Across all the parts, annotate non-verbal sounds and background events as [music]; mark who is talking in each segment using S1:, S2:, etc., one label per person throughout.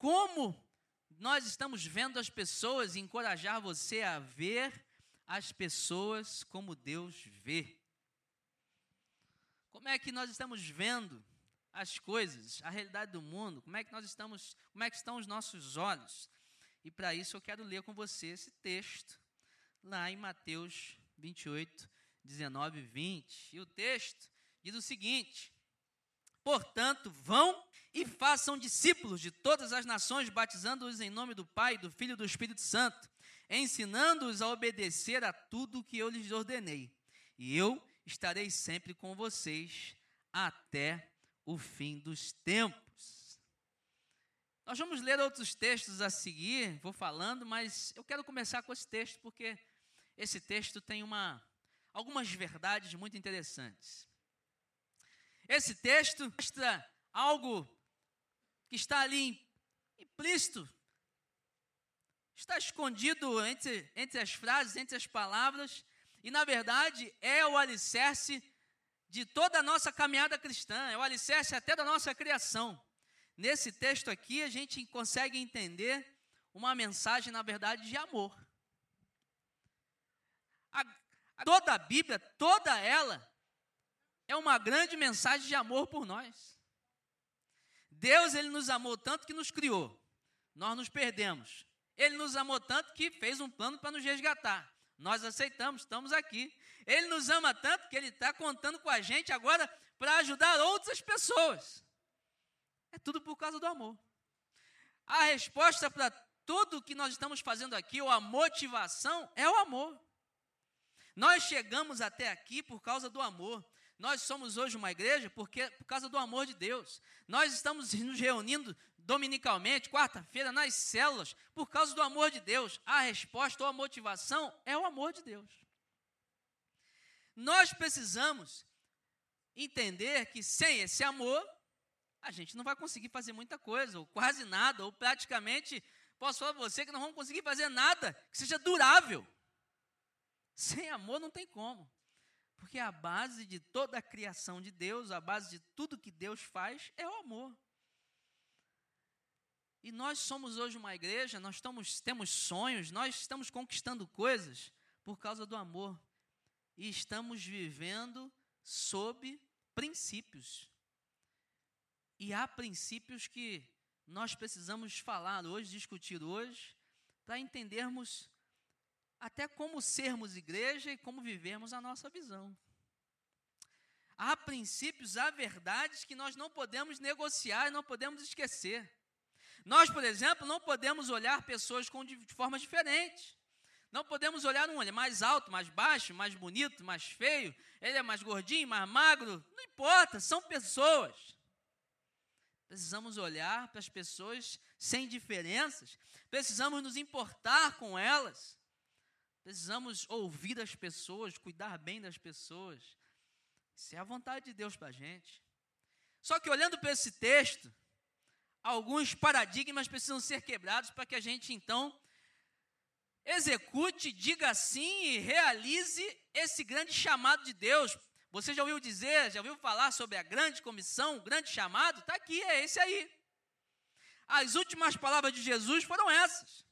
S1: como nós estamos vendo as pessoas e encorajar você a ver as pessoas como Deus vê. Como é que nós estamos vendo as coisas, a realidade do mundo? Como é que nós estamos, como é que estão os nossos olhos? E para isso eu quero ler com você esse texto lá em Mateus 28, 19 e 20. E o texto diz o seguinte: Portanto, vão e façam discípulos de todas as nações, batizando-os em nome do Pai, do Filho e do Espírito Santo, ensinando-os a obedecer a tudo que eu lhes ordenei. E eu estarei sempre com vocês até o fim dos tempos. Nós vamos ler outros textos a seguir, vou falando, mas eu quero começar com esse texto porque esse texto tem uma algumas verdades muito interessantes. Esse texto mostra algo que está ali implícito, está escondido entre, entre as frases, entre as palavras, e na verdade é o alicerce de toda a nossa caminhada cristã, é o alicerce até da nossa criação. Nesse texto aqui, a gente consegue entender uma mensagem, na verdade, de amor. A, toda a Bíblia, toda ela, é uma grande mensagem de amor por nós. Deus, ele nos amou tanto que nos criou. Nós nos perdemos. Ele nos amou tanto que fez um plano para nos resgatar. Nós aceitamos, estamos aqui. Ele nos ama tanto que ele está contando com a gente agora para ajudar outras pessoas. É tudo por causa do amor. A resposta para tudo que nós estamos fazendo aqui, ou a motivação, é o amor. Nós chegamos até aqui por causa do amor. Nós somos hoje uma igreja porque por causa do amor de Deus. Nós estamos nos reunindo dominicalmente, quarta-feira, nas células, por causa do amor de Deus. A resposta ou a motivação é o amor de Deus. Nós precisamos entender que sem esse amor, a gente não vai conseguir fazer muita coisa, ou quase nada, ou praticamente, posso falar para você que não vamos conseguir fazer nada que seja durável. Sem amor não tem como. Porque a base de toda a criação de Deus, a base de tudo que Deus faz é o amor. E nós somos hoje uma igreja, nós estamos, temos sonhos, nós estamos conquistando coisas por causa do amor. E estamos vivendo sob princípios. E há princípios que nós precisamos falar hoje, discutir hoje, para entendermos até como sermos igreja e como vivermos a nossa visão. Há princípios, há verdades que nós não podemos negociar e não podemos esquecer. Nós, por exemplo, não podemos olhar pessoas com, de, formas diferentes. Não podemos olhar um, é mais alto, mais baixo, mais bonito, mais feio, ele é mais gordinho, mais magro, não importa, são pessoas. Precisamos olhar para as pessoas sem diferenças, precisamos nos importar com elas. Precisamos ouvir as pessoas, cuidar bem das pessoas. Isso é a vontade de Deus para a gente. Só que olhando para esse texto, alguns paradigmas precisam ser quebrados para que a gente então execute, diga sim e realize esse grande chamado de Deus. Você já ouviu dizer, já ouviu falar sobre a grande comissão, o grande chamado? Está aqui, é esse aí. As últimas palavras de Jesus foram essas.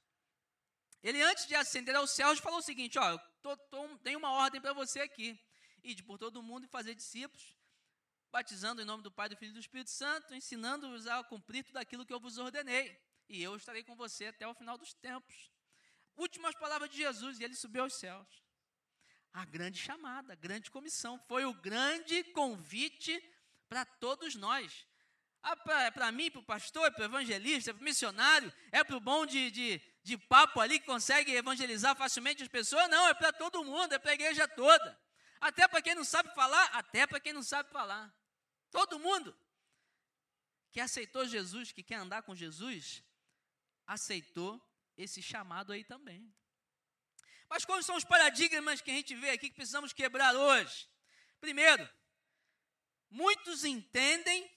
S1: Ele, antes de ascender aos céus, falou o seguinte: Ó, tô, tô, tenho uma ordem para você aqui. Ide por todo mundo e fazer discípulos, batizando em nome do Pai, do Filho e do Espírito Santo, ensinando-os a cumprir tudo aquilo que eu vos ordenei. E eu estarei com você até o final dos tempos. Últimas palavras de Jesus, e ele subiu aos céus. A grande chamada, a grande comissão. Foi o grande convite para todos nós. Ah, para mim, para o pastor, para o evangelista, para o missionário, é para o bom de, de, de papo ali que consegue evangelizar facilmente as pessoas? Não, é para todo mundo, é para a igreja toda. Até para quem não sabe falar, até para quem não sabe falar. Todo mundo que aceitou Jesus, que quer andar com Jesus, aceitou esse chamado aí também. Mas quais são os paradigmas que a gente vê aqui que precisamos quebrar hoje? Primeiro, muitos entendem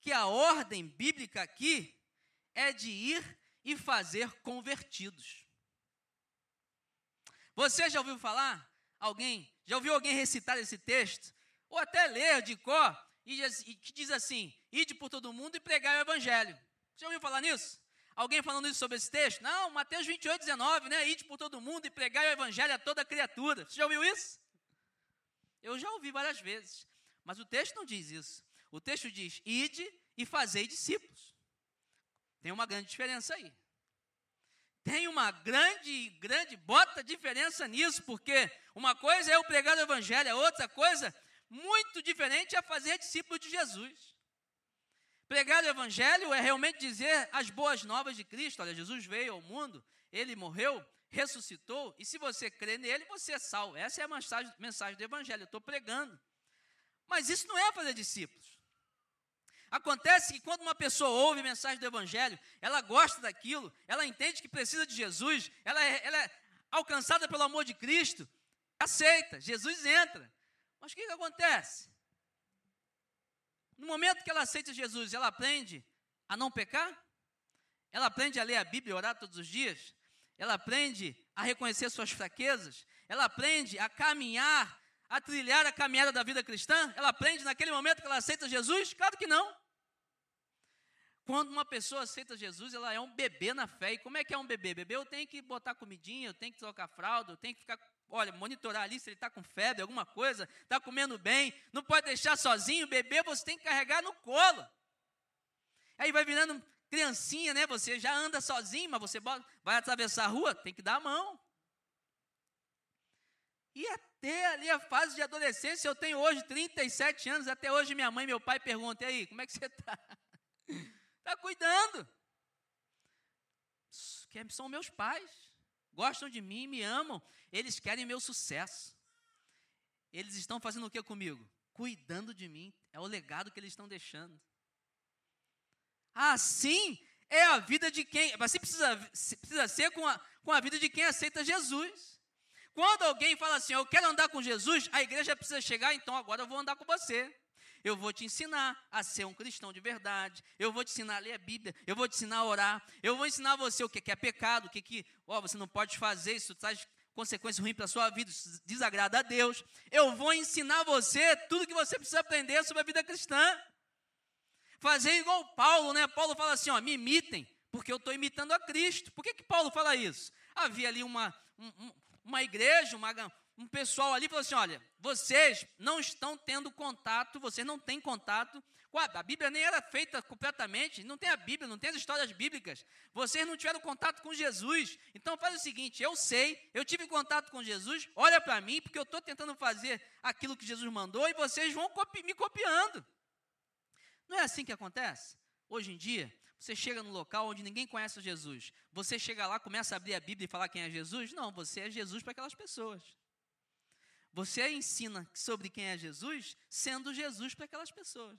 S1: que a ordem bíblica aqui é de ir e fazer convertidos. Você já ouviu falar? Alguém? Já ouviu alguém recitar esse texto? Ou até ler de cor, e que diz assim: ide por todo mundo e pregar o evangelho. Já ouviu falar nisso? Alguém falando isso sobre esse texto? Não, Mateus 28, 19, né? Ide por todo mundo e pregai o evangelho a toda criatura. Você já ouviu isso? Eu já ouvi várias vezes. Mas o texto não diz isso. O texto diz: ide e fazei discípulos. Tem uma grande diferença aí. Tem uma grande, grande, bota diferença nisso, porque uma coisa é eu pregar o evangelho, a outra coisa muito diferente é fazer discípulo de Jesus. Pregar o evangelho é realmente dizer as boas novas de Cristo. Olha, Jesus veio ao mundo, ele morreu, ressuscitou, e se você crê nele, você é salvo. Essa é a mensagem, mensagem do evangelho, eu estou pregando. Mas isso não é fazer discípulos. Acontece que quando uma pessoa ouve a mensagem do Evangelho, ela gosta daquilo, ela entende que precisa de Jesus, ela é, ela é alcançada pelo amor de Cristo, aceita, Jesus entra. Mas o que, que acontece? No momento que ela aceita Jesus, ela aprende a não pecar? Ela aprende a ler a Bíblia e orar todos os dias? Ela aprende a reconhecer suas fraquezas? Ela aprende a caminhar a trilhar a caminhada da vida cristã? Ela aprende naquele momento que ela aceita Jesus? Claro que não. Quando uma pessoa aceita Jesus, ela é um bebê na fé. E como é que é um bebê? Bebê eu tenho que botar comidinha, eu tenho que trocar fralda, eu tenho que ficar, olha, monitorar ali se ele está com febre, alguma coisa, está comendo bem, não pode deixar sozinho. Bebê você tem que carregar no colo. Aí vai virando criancinha, né? Você já anda sozinho, mas você vai atravessar a rua, tem que dar a mão. E até ali a fase de adolescência, eu tenho hoje 37 anos, até hoje minha mãe e meu pai perguntam, e aí, como é que você está? Está [laughs] cuidando. São meus pais, gostam de mim, me amam, eles querem meu sucesso. Eles estão fazendo o que comigo? Cuidando de mim, é o legado que eles estão deixando. Assim é a vida de quem, assim precisa, precisa ser com a, com a vida de quem aceita Jesus. Quando alguém fala assim, eu quero andar com Jesus, a igreja precisa chegar, então agora eu vou andar com você. Eu vou te ensinar a ser um cristão de verdade. Eu vou te ensinar a ler a Bíblia. Eu vou te ensinar a orar. Eu vou ensinar você o que é pecado, o que, que ó, você não pode fazer, isso traz consequências ruins para a sua vida, isso desagrada a Deus. Eu vou ensinar você tudo que você precisa aprender sobre a vida cristã. Fazer igual Paulo, né? Paulo fala assim: ó, me imitem, porque eu estou imitando a Cristo. Por que, que Paulo fala isso? Havia ali uma, um, uma igreja, uma, um pessoal ali falou assim: olha, vocês não estão tendo contato, vocês não têm contato a Bíblia nem era feita completamente, não tem a Bíblia, não tem as histórias bíblicas. Vocês não tiveram contato com Jesus. Então faz o seguinte: eu sei, eu tive contato com Jesus, olha para mim, porque eu estou tentando fazer aquilo que Jesus mandou e vocês vão copi me copiando. Não é assim que acontece? Hoje em dia, você chega num local onde ninguém conhece Jesus. Você chega lá, começa a abrir a Bíblia e falar quem é Jesus? Não, você é Jesus para aquelas pessoas. Você ensina sobre quem é Jesus, sendo Jesus para aquelas pessoas.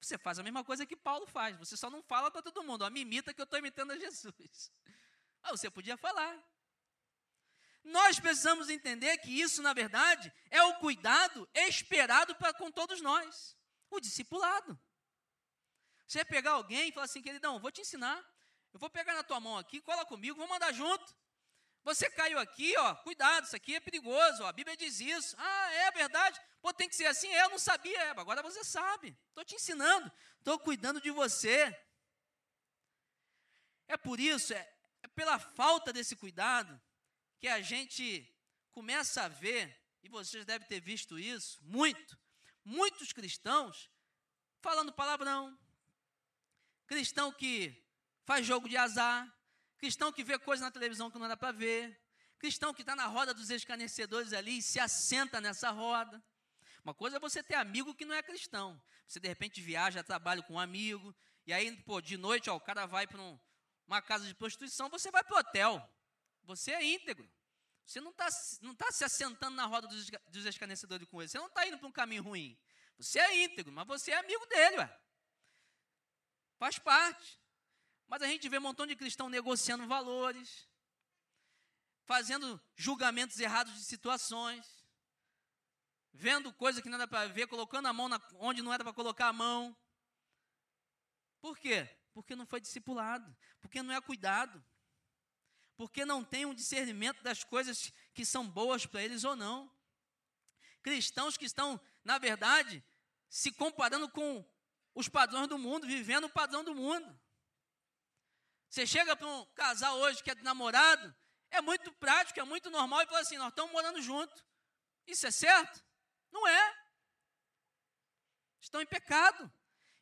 S1: Você faz a mesma coisa que Paulo faz. Você só não fala para todo mundo, ó, me imita que eu estou imitando a Jesus. [laughs] Ah, você podia falar. Nós precisamos entender que isso, na verdade, é o cuidado esperado para com todos nós, o discipulado. Você pegar alguém e falar assim, queridão, vou te ensinar. Eu vou pegar na tua mão aqui, cola comigo, vamos andar junto. Você caiu aqui, ó, cuidado, isso aqui é perigoso, ó, a Bíblia diz isso. Ah, é verdade? Pô, tem que ser assim? É, eu não sabia, é, agora você sabe. Estou te ensinando, estou cuidando de você. É por isso, é, é pela falta desse cuidado, que a gente começa a ver, e vocês devem ter visto isso, muito, muitos cristãos falando palavrão, cristão que faz jogo de azar, cristão que vê coisa na televisão que não dá para ver, cristão que está na roda dos escarnecedores ali e se assenta nessa roda. Uma coisa é você ter amigo que não é cristão. Você de repente viaja, trabalha com um amigo, e aí, pô, de noite, ó, o cara vai para um, uma casa de prostituição, você vai para o hotel. Você é íntegro. Você não está não tá se assentando na roda dos, dos escarnecedores com ele. Você não está indo para um caminho ruim. Você é íntegro, mas você é amigo dele, ué. Faz parte. Mas a gente vê um montão de cristão negociando valores, fazendo julgamentos errados de situações, vendo coisa que não era para ver, colocando a mão onde não era para colocar a mão. Por quê? Porque não foi discipulado, porque não é cuidado, porque não tem um discernimento das coisas que são boas para eles ou não. Cristãos que estão, na verdade, se comparando com os padrões do mundo, vivendo o padrão do mundo. Você chega para um casal hoje que é namorado, é muito prático, é muito normal, e fala assim: nós estamos morando junto. Isso é certo? Não é. Estão em pecado.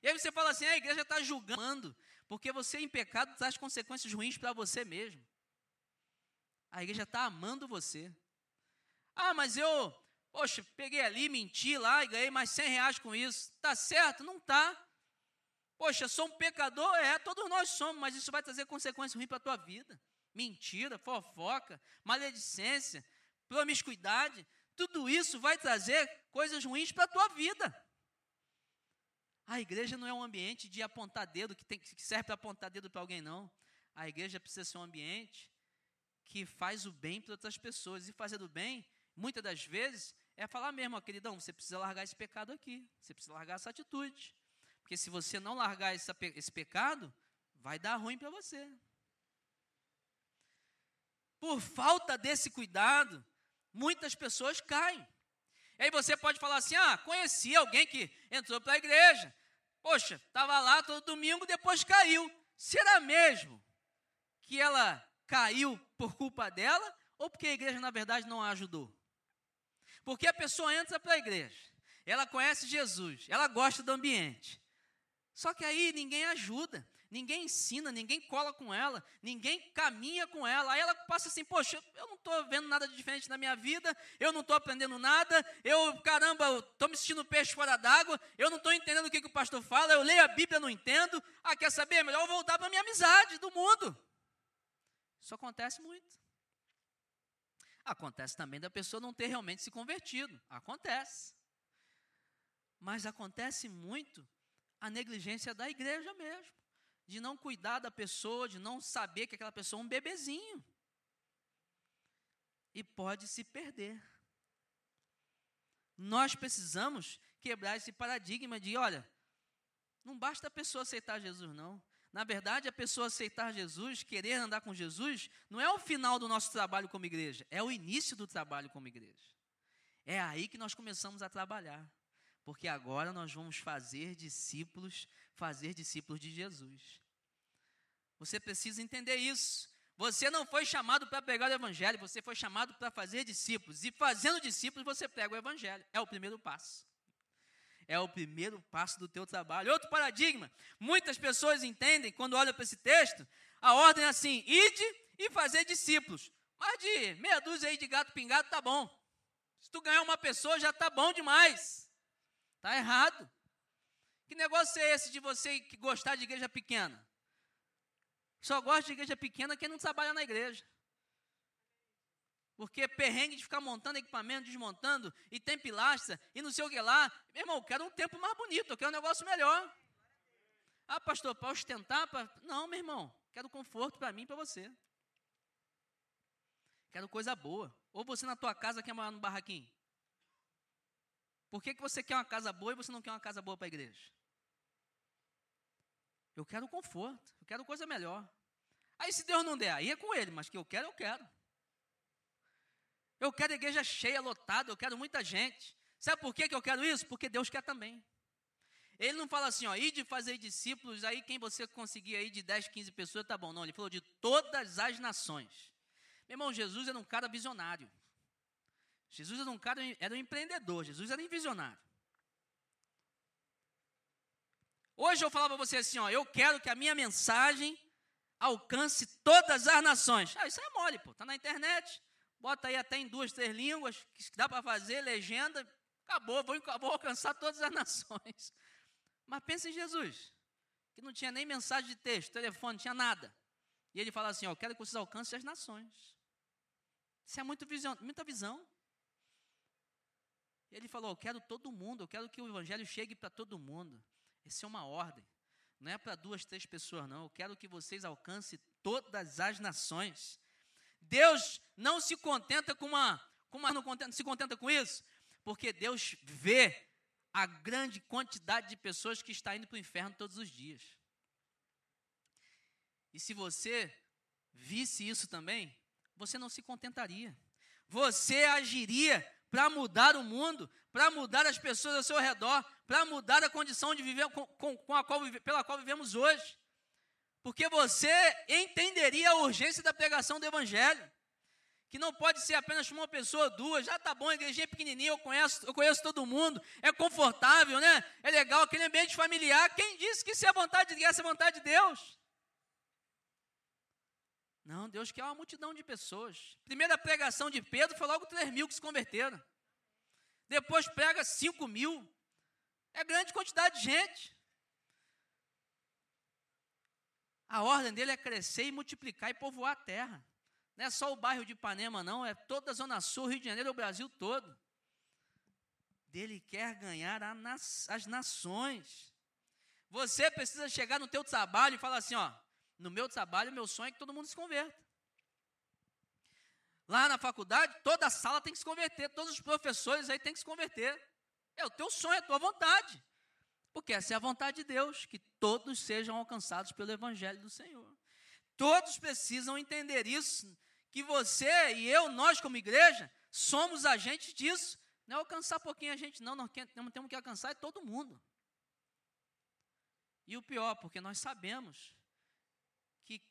S1: E aí você fala assim: a igreja está julgando, porque você em pecado traz consequências ruins para você mesmo. A igreja está amando você. Ah, mas eu, poxa, peguei ali, menti lá e ganhei mais 100 reais com isso. Está certo? Não está. Poxa, sou um pecador? É, todos nós somos, mas isso vai trazer consequências ruins para a tua vida. Mentira, fofoca, maledicência, promiscuidade, tudo isso vai trazer coisas ruins para a tua vida. A igreja não é um ambiente de apontar dedo, que, tem, que serve para apontar dedo para alguém, não. A igreja precisa ser um ambiente que faz o bem para outras pessoas. E fazer o bem, muitas das vezes, é falar mesmo, ó, queridão, você precisa largar esse pecado aqui, você precisa largar essa atitude. Porque se você não largar esse, pecado, vai dar ruim para você. Por falta desse cuidado, muitas pessoas caem. E aí você pode falar assim: ah, conheci alguém que entrou para a igreja. Poxa, estava lá todo domingo, depois caiu. Será mesmo que ela caiu por culpa dela ou porque a igreja, na verdade, não a ajudou? Porque a pessoa entra para a igreja, ela conhece Jesus, ela gosta do ambiente. Só que aí ninguém ajuda ninguém ensina, ninguém cola com ela, ninguém caminha com ela. Aí ela passa assim: Poxa, eu não estou vendo nada de diferente na minha vida, eu não estou aprendendo nada, eu, caramba, estou me sentindo peixe fora d'água, eu não estou entendendo o que, que, o pastor fala, eu leio a Bíblia, não entendo. Ah, quer saber? É melhor eu voltar para a minha amizade do mundo. Isso acontece muito. Acontece também da pessoa não ter realmente se convertido. Acontece. Mas acontece muito a negligência da igreja mesmo de não cuidar da pessoa, de não saber que aquela pessoa é um bebezinho. E pode se perder. Nós precisamos quebrar esse paradigma de, olha, não basta a pessoa aceitar Jesus, não. Na verdade, a pessoa aceitar Jesus, querer andar com Jesus, não é o final do nosso trabalho como igreja, é o início do trabalho como igreja. É aí que nós começamos a trabalhar. Porque agora nós vamos fazer discípulos, fazer discípulos de Jesus. Você precisa entender isso. Você não foi chamado para pregar o evangelho, você foi chamado para fazer discípulos. E fazendo discípulos, você prega o evangelho. É o primeiro passo. É o primeiro passo do teu trabalho. Outro paradigma. Muitas pessoas entendem, quando olham para esse texto, a ordem é assim: ide e fazer discípulos. Mas de meia dúzia aí de gato pingado tá bom. Se tu ganhar uma pessoa, já tá bom demais. Tá errado. Que negócio é esse de você gostar de igreja pequena? Só gosta de igreja pequena quem não trabalha na igreja. Porque perrengue de ficar montando equipamento, desmontando, e tem pilastra, e não sei o que lá. Meu irmão, eu quero um tempo mais bonito, eu quero um negócio melhor. Ah, pastor, para ostentar? Pra... Não, meu irmão, quero conforto para mim e para você. Quero coisa boa. Ou você na tua casa quer morar no barraquinho? Por que, que você quer uma casa boa e você não quer uma casa boa para a igreja? Eu quero conforto, eu quero coisa melhor. Aí se Deus não der, aí é com ele, mas que eu quero, eu quero. Eu quero igreja cheia, lotada, eu quero muita gente. Sabe por que, que eu quero isso? Porque Deus quer também. Ele não fala assim, ó, ir de fazer discípulos, aí quem você conseguir aí de 10, 15 pessoas, tá bom. Não, ele falou de todas as nações. Meu irmão, Jesus era um cara visionário. Jesus era um cara, era um empreendedor, Jesus era um visionário. Hoje eu falava para você assim, ó, eu quero que a minha mensagem alcance todas as nações. Ah, isso é mole, pô. Tá na internet. Bota aí até em duas, três línguas, que dá para fazer, legenda, acabou, vou, vou alcançar todas as [laughs] nações. Mas pensa em Jesus, que não tinha nem mensagem de texto, telefone, não tinha nada. E ele fala assim: ó, eu quero que vocês alcancem as nações. Isso é muito visão, muita visão. Ele falou: eu quero todo mundo, eu quero que o evangelho chegue para todo mundo. Isso é uma ordem. Não é para duas, três pessoas, não. Eu quero que vocês alcancem todas as nações. Deus não se contenta com uma. Com uma não contenta, se contenta com isso, porque Deus vê a grande quantidade de pessoas que está indo para o inferno todos os dias. E se você visse isso também, você não se contentaria. Você agiria para mudar o mundo, para mudar as pessoas ao seu redor, para mudar a condição de viver com, com, com a qual, pela qual vivemos hoje. porque você entenderia a urgência da pregação do Evangelho. Que não pode ser apenas uma pessoa duas, já tá bom, a igrejinha é pequenininha, eu conheço, eu conheço todo mundo, é confortável, né? É legal, aquele ambiente familiar. Quem disse que isso é vontade de essa é a vontade de Deus? Não, Deus quer uma multidão de pessoas. Primeira pregação de Pedro foi logo 3 mil que se converteram. Depois prega 5 mil. É grande quantidade de gente. A ordem dele é crescer e multiplicar e povoar a terra. Não é só o bairro de Ipanema, não, é toda a Zona Sul, Rio de Janeiro, o Brasil todo. Dele quer ganhar as nações. Você precisa chegar no teu trabalho e falar assim, ó, no meu trabalho, meu sonho é que todo mundo se converta. Lá na faculdade, toda a sala tem que se converter, todos os professores aí têm que se converter. É o teu sonho, é a tua vontade. Porque essa é a vontade de Deus, que todos sejam alcançados pelo Evangelho do Senhor. Todos precisam entender isso, que você e eu, nós como igreja, somos agentes disso. Não é alcançar pouquinho a gente, não, nós temos que alcançar é todo mundo. E o pior, porque nós sabemos que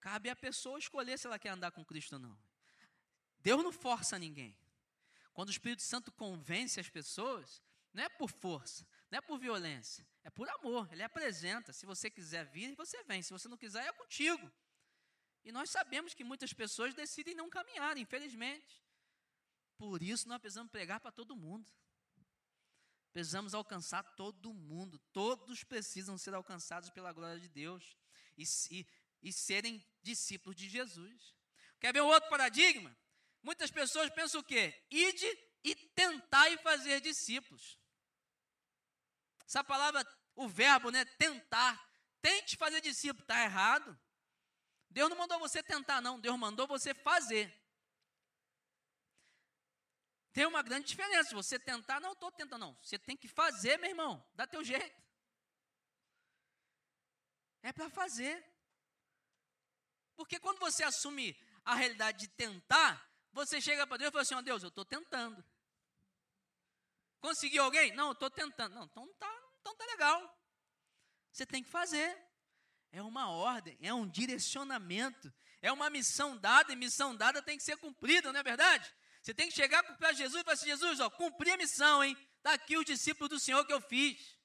S1: cabe à pessoa escolher se ela quer andar com Cristo ou não. Deus não força ninguém. Quando o Espírito Santo convence as pessoas, não é por força, não é por violência, é por amor. Ele apresenta. Se você quiser vir, você vem. Se você não quiser, é contigo. E nós sabemos que muitas pessoas decidem não caminhar, infelizmente. Por isso nós precisamos pregar para todo mundo. Precisamos alcançar todo mundo. Todos precisam ser alcançados pela glória de Deus e, e, e serem discípulos de Jesus. Quer ver um outro paradigma? Muitas pessoas pensam o quê? Ide e tentar e fazer discípulos. Essa palavra, o verbo, né, tentar. Tente fazer discípulo, está errado. Deus não mandou você tentar, não. Deus mandou você fazer. Tem uma grande diferença. Você tentar, não estou tentando, não. Você tem que fazer, meu irmão. Dá teu jeito. É para fazer. Porque quando você assume a realidade de tentar, você chega para Deus e fala assim: ó oh, Deus, eu estou tentando. Conseguiu alguém? Não, eu estou tentando. Não, então tá, então tá legal. Você tem que fazer. É uma ordem, é um direcionamento, é uma missão dada, e missão dada tem que ser cumprida, não é verdade? Você tem que chegar para Jesus e falar assim: Jesus, ó, cumpri a missão, hein? Está aqui o discípulo do Senhor que eu fiz.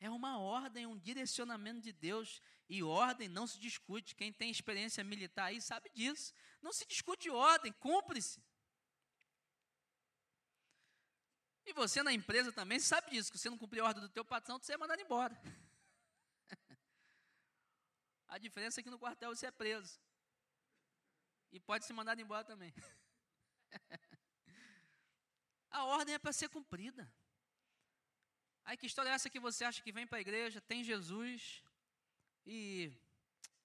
S1: É uma ordem, um direcionamento de Deus. E ordem não se discute. Quem tem experiência militar aí sabe disso. Não se discute ordem, cumpre-se. E você na empresa também sabe disso, que você não cumprir a ordem do teu patrão, você é mandado embora. [laughs] a diferença é que no quartel você é preso. E pode ser mandado embora também. [laughs] a ordem é para ser cumprida. Aí que história é essa que você acha que vem para a igreja, tem Jesus e.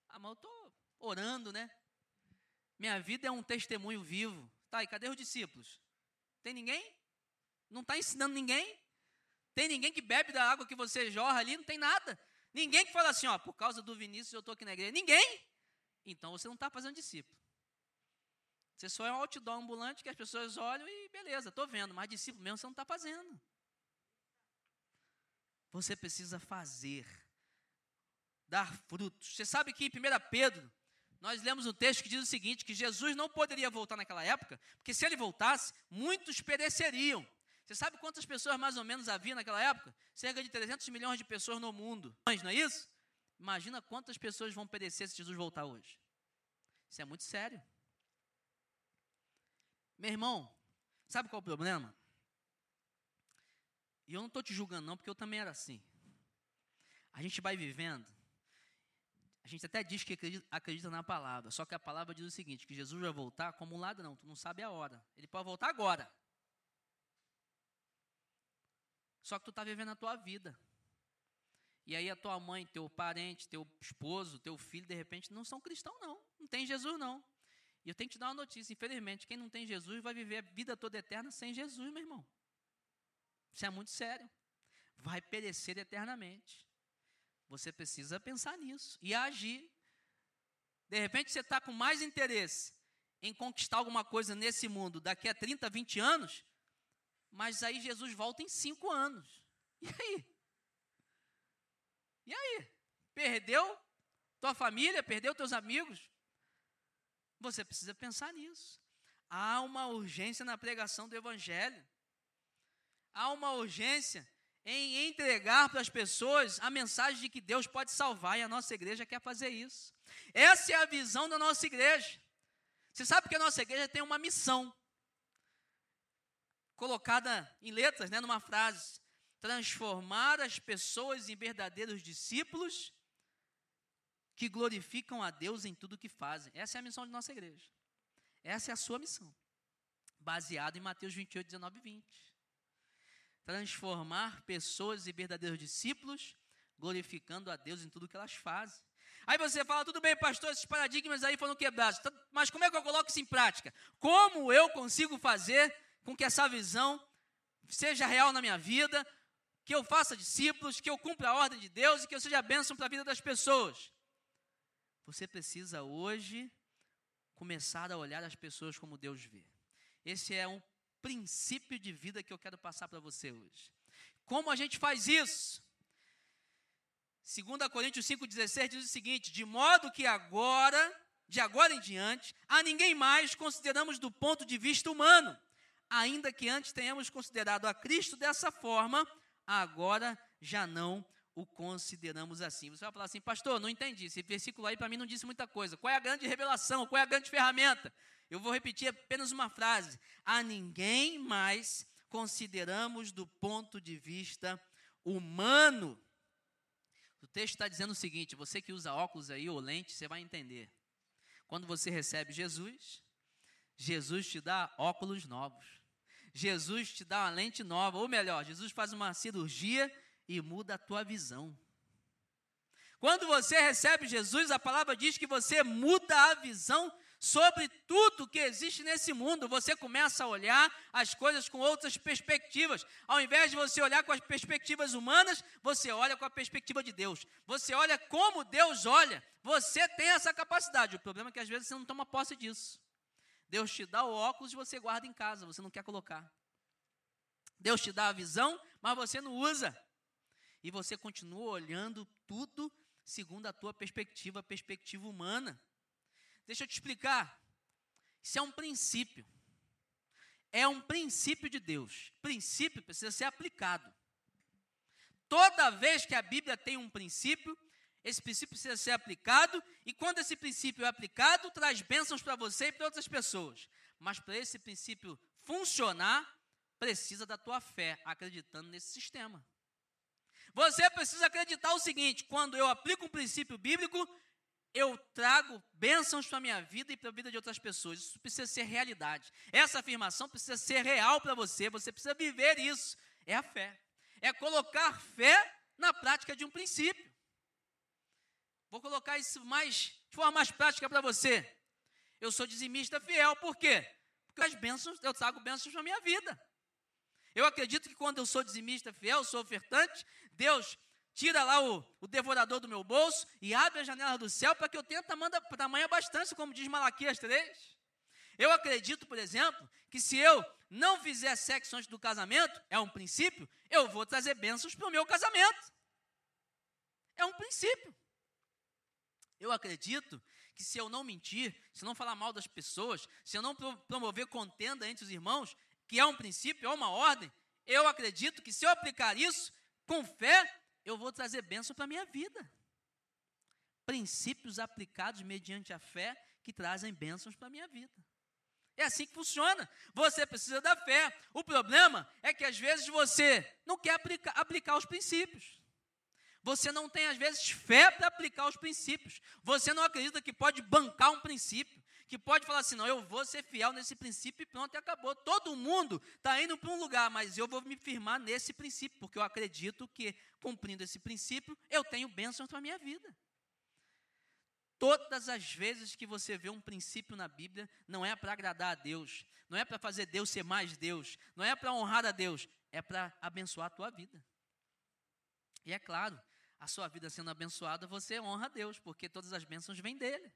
S1: Ah, mas estou orando, né? Minha vida é um testemunho vivo. Tá, e cadê os discípulos? Tem ninguém? Não está ensinando ninguém? Tem ninguém que bebe da água que você jorra ali? Não tem nada. Ninguém que fala assim, ó, por causa do Vinícius eu estou aqui na igreja. Ninguém. Então você não está fazendo discípulo. Você só é um outdoor ambulante que as pessoas olham e beleza, estou vendo, mas discípulo mesmo você não está fazendo. Você precisa fazer, dar frutos. Você sabe que em 1 Pedro, nós lemos um texto que diz o seguinte: que Jesus não poderia voltar naquela época, porque se ele voltasse, muitos pereceriam. Você sabe quantas pessoas mais ou menos havia naquela época? Cerca de 300 milhões de pessoas no mundo. Não é isso? Imagina quantas pessoas vão perecer se Jesus voltar hoje. Isso é muito sério. Meu irmão, sabe qual é o problema? E eu não estou te julgando, não, porque eu também era assim. A gente vai vivendo, a gente até diz que acredita, acredita, na palavra, só que a palavra diz o seguinte: que Jesus vai voltar como um ladrão, tu não sabe a hora. Ele pode voltar agora. Só que tu está vivendo a tua vida. E aí a tua mãe, teu parente, teu esposo, teu filho, de repente, não são cristãos, não. Não tem Jesus, não. E eu tenho que te dar uma notícia, infelizmente, quem não tem Jesus vai viver a vida toda eterna sem Jesus, meu irmão. Isso é muito sério. Vai perecer eternamente. Você precisa pensar nisso e agir. De repente você está com mais interesse em conquistar alguma coisa nesse mundo daqui a 30, 20 anos, mas aí Jesus volta em cinco anos. E aí? E aí? perdeu tua família, perdeu teus amigos. Você precisa pensar nisso. Há uma urgência na pregação do Evangelho. Há uma urgência em entregar para as pessoas a mensagem de que Deus pode salvar e a nossa igreja quer fazer isso. Essa é a visão da nossa igreja. Você sabe que a nossa igreja tem uma missão colocada em letras, né, numa frase: transformar as pessoas em verdadeiros discípulos que glorificam a Deus em tudo que fazem. Essa é a missão de nossa igreja. Essa é a sua missão. Baseado em Mateus 28, 19 e 20. Transformar pessoas em verdadeiros discípulos, glorificando a Deus em tudo que elas fazem. Aí você fala, tudo bem, pastor, esses paradigmas aí foram quebrados. Tá, mas como é que eu coloco isso em prática? Como eu consigo fazer com que essa visão seja real na minha vida, que eu faça discípulos, que eu cumpra a ordem de Deus e que eu seja bênção para a vida das pessoas? Você precisa hoje começar a olhar as pessoas como Deus vê. Esse é um princípio de vida que eu quero passar para você hoje. Como a gente faz isso? 2 Coríntios 5,16 diz o seguinte: De modo que agora, de agora em diante, a ninguém mais consideramos do ponto de vista humano, ainda que antes tenhamos considerado a Cristo dessa forma, agora já não o consideramos assim. Você vai falar assim, pastor, não entendi. Esse versículo aí para mim não disse muita coisa. Qual é a grande revelação? Qual é a grande ferramenta? Eu vou repetir apenas uma frase. A ninguém mais consideramos do ponto de vista humano. O texto está dizendo o seguinte: você que usa óculos aí ou lente, você vai entender. Quando você recebe Jesus, Jesus te dá óculos novos. Jesus te dá uma lente nova, ou melhor, Jesus faz uma cirurgia e muda a tua visão. Quando você recebe Jesus, a palavra diz que você muda a visão sobre tudo que existe nesse mundo. Você começa a olhar as coisas com outras perspectivas. Ao invés de você olhar com as perspectivas humanas, você olha com a perspectiva de Deus. Você olha como Deus olha. Você tem essa capacidade. O problema é que às vezes você não toma posse disso. Deus te dá o óculos e você guarda em casa, você não quer colocar. Deus te dá a visão, mas você não usa e você continua olhando tudo segundo a tua perspectiva, a perspectiva humana. Deixa eu te explicar. Isso é um princípio. É um princípio de Deus. Princípio precisa ser aplicado. Toda vez que a Bíblia tem um princípio, esse princípio precisa ser aplicado, e quando esse princípio é aplicado, traz bênçãos para você e para outras pessoas. Mas para esse princípio funcionar, precisa da tua fé, acreditando nesse sistema. Você precisa acreditar o seguinte: quando eu aplico um princípio bíblico, eu trago bênçãos para a minha vida e para a vida de outras pessoas. Isso precisa ser realidade. Essa afirmação precisa ser real para você. Você precisa viver isso. É a fé. É colocar fé na prática de um princípio. Vou colocar isso mais, de forma mais prática para você. Eu sou dizimista fiel, por quê? Porque as bênçãos, eu trago bênçãos para a minha vida. Eu acredito que quando eu sou dizimista fiel, sou ofertante, Deus tira lá o, o devorador do meu bolso e abre a janela do céu para que eu tenha tamanha bastante, como diz Malaquias 3. Eu acredito, por exemplo, que se eu não fizer sexo antes do casamento, é um princípio, eu vou trazer bênçãos para o meu casamento. É um princípio. Eu acredito que se eu não mentir, se eu não falar mal das pessoas, se eu não promover contenda entre os irmãos, que é um princípio, é uma ordem, eu acredito que se eu aplicar isso com fé, eu vou trazer bênção para a minha vida. Princípios aplicados mediante a fé que trazem bênçãos para a minha vida. É assim que funciona. Você precisa da fé. O problema é que às vezes você não quer aplicar, aplicar os princípios. Você não tem, às vezes, fé para aplicar os princípios. Você não acredita que pode bancar um princípio que pode falar assim: não, eu vou ser fiel nesse princípio e pronto, e acabou. Todo mundo está indo para um lugar, mas eu vou me firmar nesse princípio, porque eu acredito que, cumprindo esse princípio, eu tenho bênçãos para a minha vida. Todas as vezes que você vê um princípio na Bíblia, não é para agradar a Deus, não é para fazer Deus ser mais Deus, não é para honrar a Deus, é para abençoar a tua vida. E é claro, a sua vida sendo abençoada, você honra a Deus, porque todas as bênçãos vêm dele.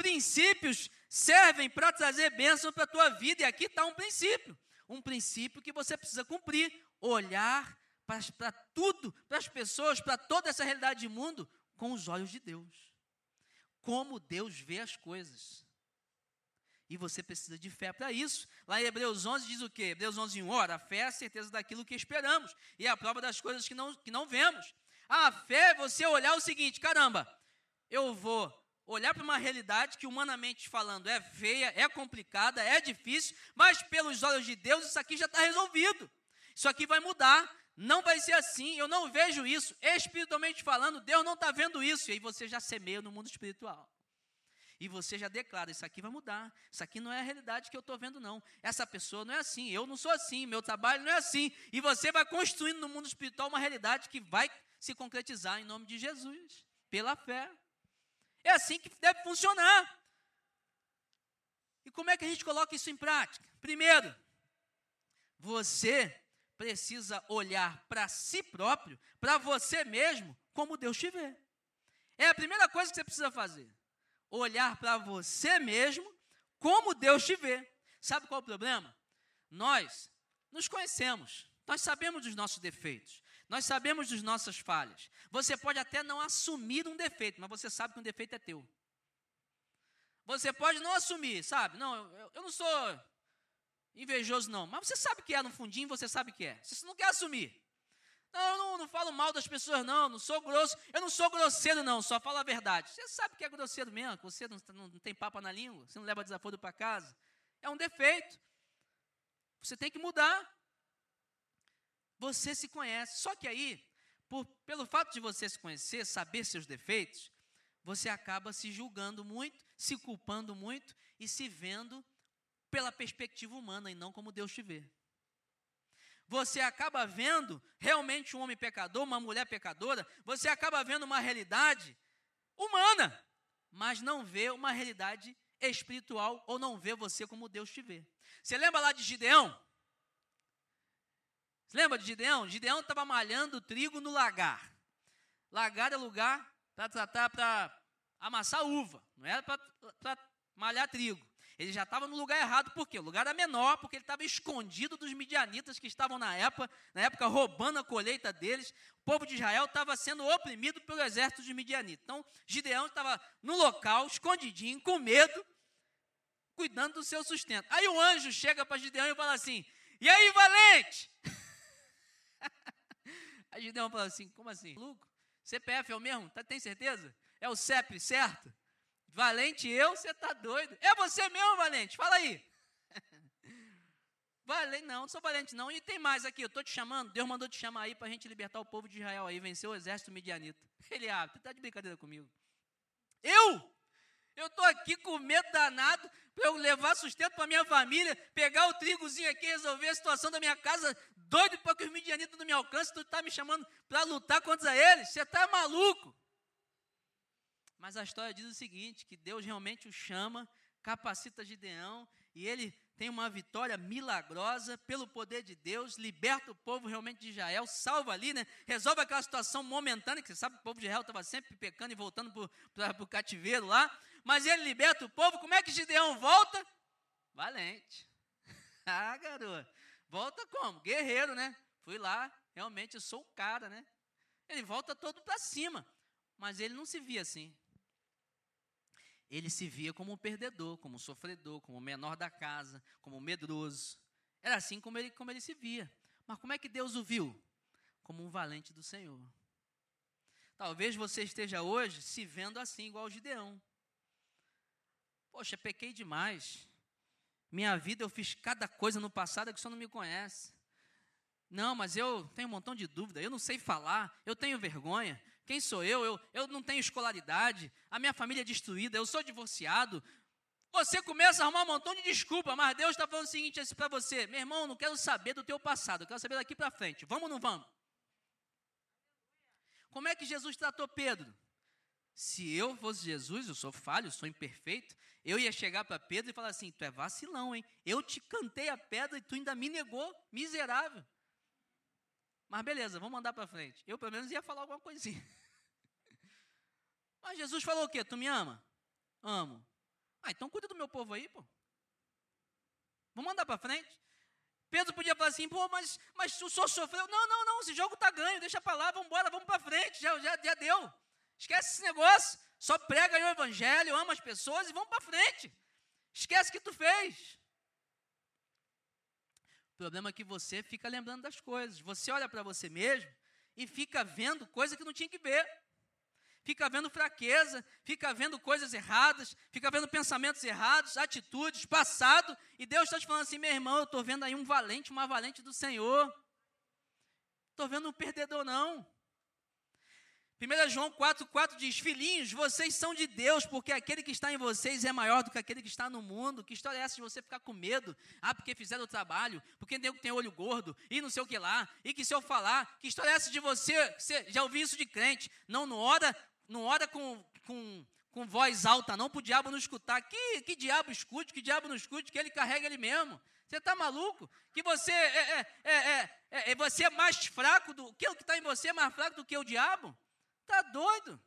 S1: Princípios servem para trazer bênção para a tua vida, e aqui está um princípio. Um princípio que você precisa cumprir: olhar para tudo, para as pessoas, para toda essa realidade de mundo, com os olhos de Deus. Como Deus vê as coisas. E você precisa de fé para isso. Lá em Hebreus 11 diz o quê? Hebreus 11, 1, ora, a fé é a certeza daquilo que esperamos e é a prova das coisas que não, que não vemos. A fé é você olhar o seguinte, caramba, eu vou olhar para uma realidade que, humanamente falando, é feia, é complicada, é difícil, mas pelos olhos de Deus isso aqui já está resolvido. Isso aqui vai mudar. Não vai ser assim, eu não vejo isso. Espiritualmente falando, Deus não está vendo isso. E aí você já semeia no mundo espiritual. E você já declara: Isso aqui vai mudar. Isso aqui não é a realidade que eu estou vendo, não. Essa pessoa não é assim. Eu não sou assim. Meu trabalho não é assim. E você vai construindo no mundo espiritual uma realidade que vai se concretizar em nome de Jesus, pela fé. É assim que deve funcionar. E como é que a gente coloca isso em prática? Primeiro, você precisa olhar para si próprio, para você mesmo, como Deus te vê. É a primeira coisa que você precisa fazer. Olhar para você mesmo como Deus te vê. Sabe qual é o problema? Nós nos conhecemos, nós sabemos dos nossos defeitos, nós sabemos das nossas falhas. Você pode até não assumir um defeito, mas você sabe que um defeito é teu. Você pode não assumir, sabe? Não, eu, eu não sou invejoso, não. Mas você sabe que é no fundinho, você sabe que é. Você não quer assumir. Não, eu não, não falo mal das pessoas, não. Não sou grosso. Eu não sou grosseiro, não. Só falo a verdade. Você sabe que é grosseiro mesmo. Que você não, não, não tem papa na língua. Você não leva desaforo para casa. É um defeito. Você tem que mudar você se conhece. Só que aí, por, pelo fato de você se conhecer, saber seus defeitos, você acaba se julgando muito, se culpando muito e se vendo pela perspectiva humana e não como Deus te vê. Você acaba vendo realmente um homem pecador, uma mulher pecadora, você acaba vendo uma realidade humana, mas não vê uma realidade espiritual ou não vê você como Deus te vê. Você lembra lá de Gideão? Você lembra de Gideão? Gideão estava malhando trigo no lagar. Lagar é lugar para tratar, para amassar uva, não era para malhar trigo. Ele já estava no lugar errado, por quê? O lugar era menor, porque ele estava escondido dos midianitas que estavam na época, na época roubando a colheita deles. O povo de Israel estava sendo oprimido pelo exército de midianitas. Então, Gideão estava no local, escondidinho, com medo, cuidando do seu sustento. Aí o anjo chega para Gideão e fala assim: E aí, valente? [laughs] A Gideão falou assim: como assim? Luco, CPF é o mesmo? Tá, tem certeza? É o CEP, certo? Valente eu, você tá doido. É você mesmo, Valente? Fala aí. [laughs] Valente, não, não sou valente não. E tem mais aqui, eu estou te chamando, Deus mandou te chamar aí para a gente libertar o povo de Israel aí, vencer o exército midianita. [laughs] Ele, ah, está de brincadeira comigo. Eu? Eu estou aqui com medo danado para eu levar sustento para minha família, pegar o trigozinho aqui, resolver a situação da minha casa, doido para que os midianitas não me alcancem, tu está me chamando para lutar contra eles? Você está maluco? Mas a história diz o seguinte: que Deus realmente o chama, capacita Gideão, e ele tem uma vitória milagrosa pelo poder de Deus, liberta o povo realmente de Israel, salva ali, né? Resolve aquela situação momentânea, que você sabe que o povo de Israel estava sempre pecando e voltando para o cativeiro lá, mas ele liberta o povo. Como é que Gideão volta? Valente. [laughs] ah, garoto. Volta como? Guerreiro, né? Fui lá, realmente eu sou o cara, né? Ele volta todo para cima. Mas ele não se via assim. Ele se via como um perdedor, como um sofredor, como o menor da casa, como um medroso. Era assim como ele, como ele se via. Mas como é que Deus o viu? Como um valente do Senhor. Talvez você esteja hoje se vendo assim, igual o Gideão. Poxa, pequei demais. Minha vida eu fiz cada coisa no passado que o senhor não me conhece. Não, mas eu tenho um montão de dúvida, eu não sei falar, eu tenho vergonha. Quem sou eu? eu? Eu não tenho escolaridade, a minha família é destruída, eu sou divorciado. Você começa a arrumar um montão de desculpa, mas Deus está falando o seguinte assim para você: meu irmão, não quero saber do teu passado, eu quero saber daqui para frente. Vamos ou não vamos? Como é que Jesus tratou Pedro? Se eu fosse Jesus, eu sou falho, eu sou imperfeito, eu ia chegar para Pedro e falar assim: Tu é vacilão, hein? Eu te cantei a pedra e tu ainda me negou, miserável. Mas beleza, vamos andar para frente. Eu, pelo menos, ia falar alguma coisinha. [laughs] Mas Jesus falou o quê? Tu me ama? Amo. Ah, então cuida do meu povo aí, pô. Vamos andar para frente. Pedro podia falar assim, pô, mas, mas o senhor sofreu. Não, não, não, esse jogo está ganho, deixa para lá, vamos embora, vamos para frente, já, já, já deu. Esquece esse negócio, só prega aí o evangelho, ama as pessoas e vamos para frente. Esquece que tu fez. O problema é que você fica lembrando das coisas. Você olha para você mesmo e fica vendo coisa que não tinha que ver fica vendo fraqueza, fica vendo coisas erradas, fica vendo pensamentos errados, atitudes, passado, e Deus está te falando assim, meu irmão, eu estou vendo aí um valente, uma valente do Senhor. Estou vendo um perdedor, não. 1 João 4,4 diz: Filhinhos, vocês são de Deus, porque aquele que está em vocês é maior do que aquele que está no mundo. Que história é essa de você ficar com medo? Ah, porque fizeram o trabalho, porque tem, tem olho gordo, e não sei o que lá, e que se eu falar, que história é essa de você? você já ouvi isso de crente? Não, não ora não ora com, com, com voz alta, não, para o diabo não escutar. Que, que diabo escute, que diabo não escute, que ele carrega ele mesmo. Você está maluco? Que você é, é, é, é, você é mais fraco do que o que está em você é mais fraco do que o diabo? Está doido?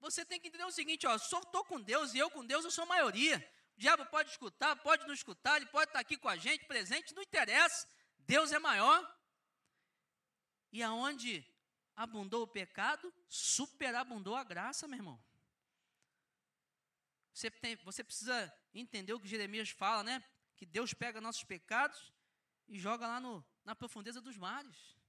S1: Você tem que entender o seguinte: ó, sou estou com Deus e eu com Deus eu sou maioria. O diabo pode escutar, pode não escutar, ele pode estar aqui com a gente, presente, não interessa. Deus é maior. E aonde abundou o pecado, superabundou a graça, meu irmão. Você, tem, você precisa entender o que Jeremias fala, né? Que Deus pega nossos pecados e joga lá no, na profundeza dos mares.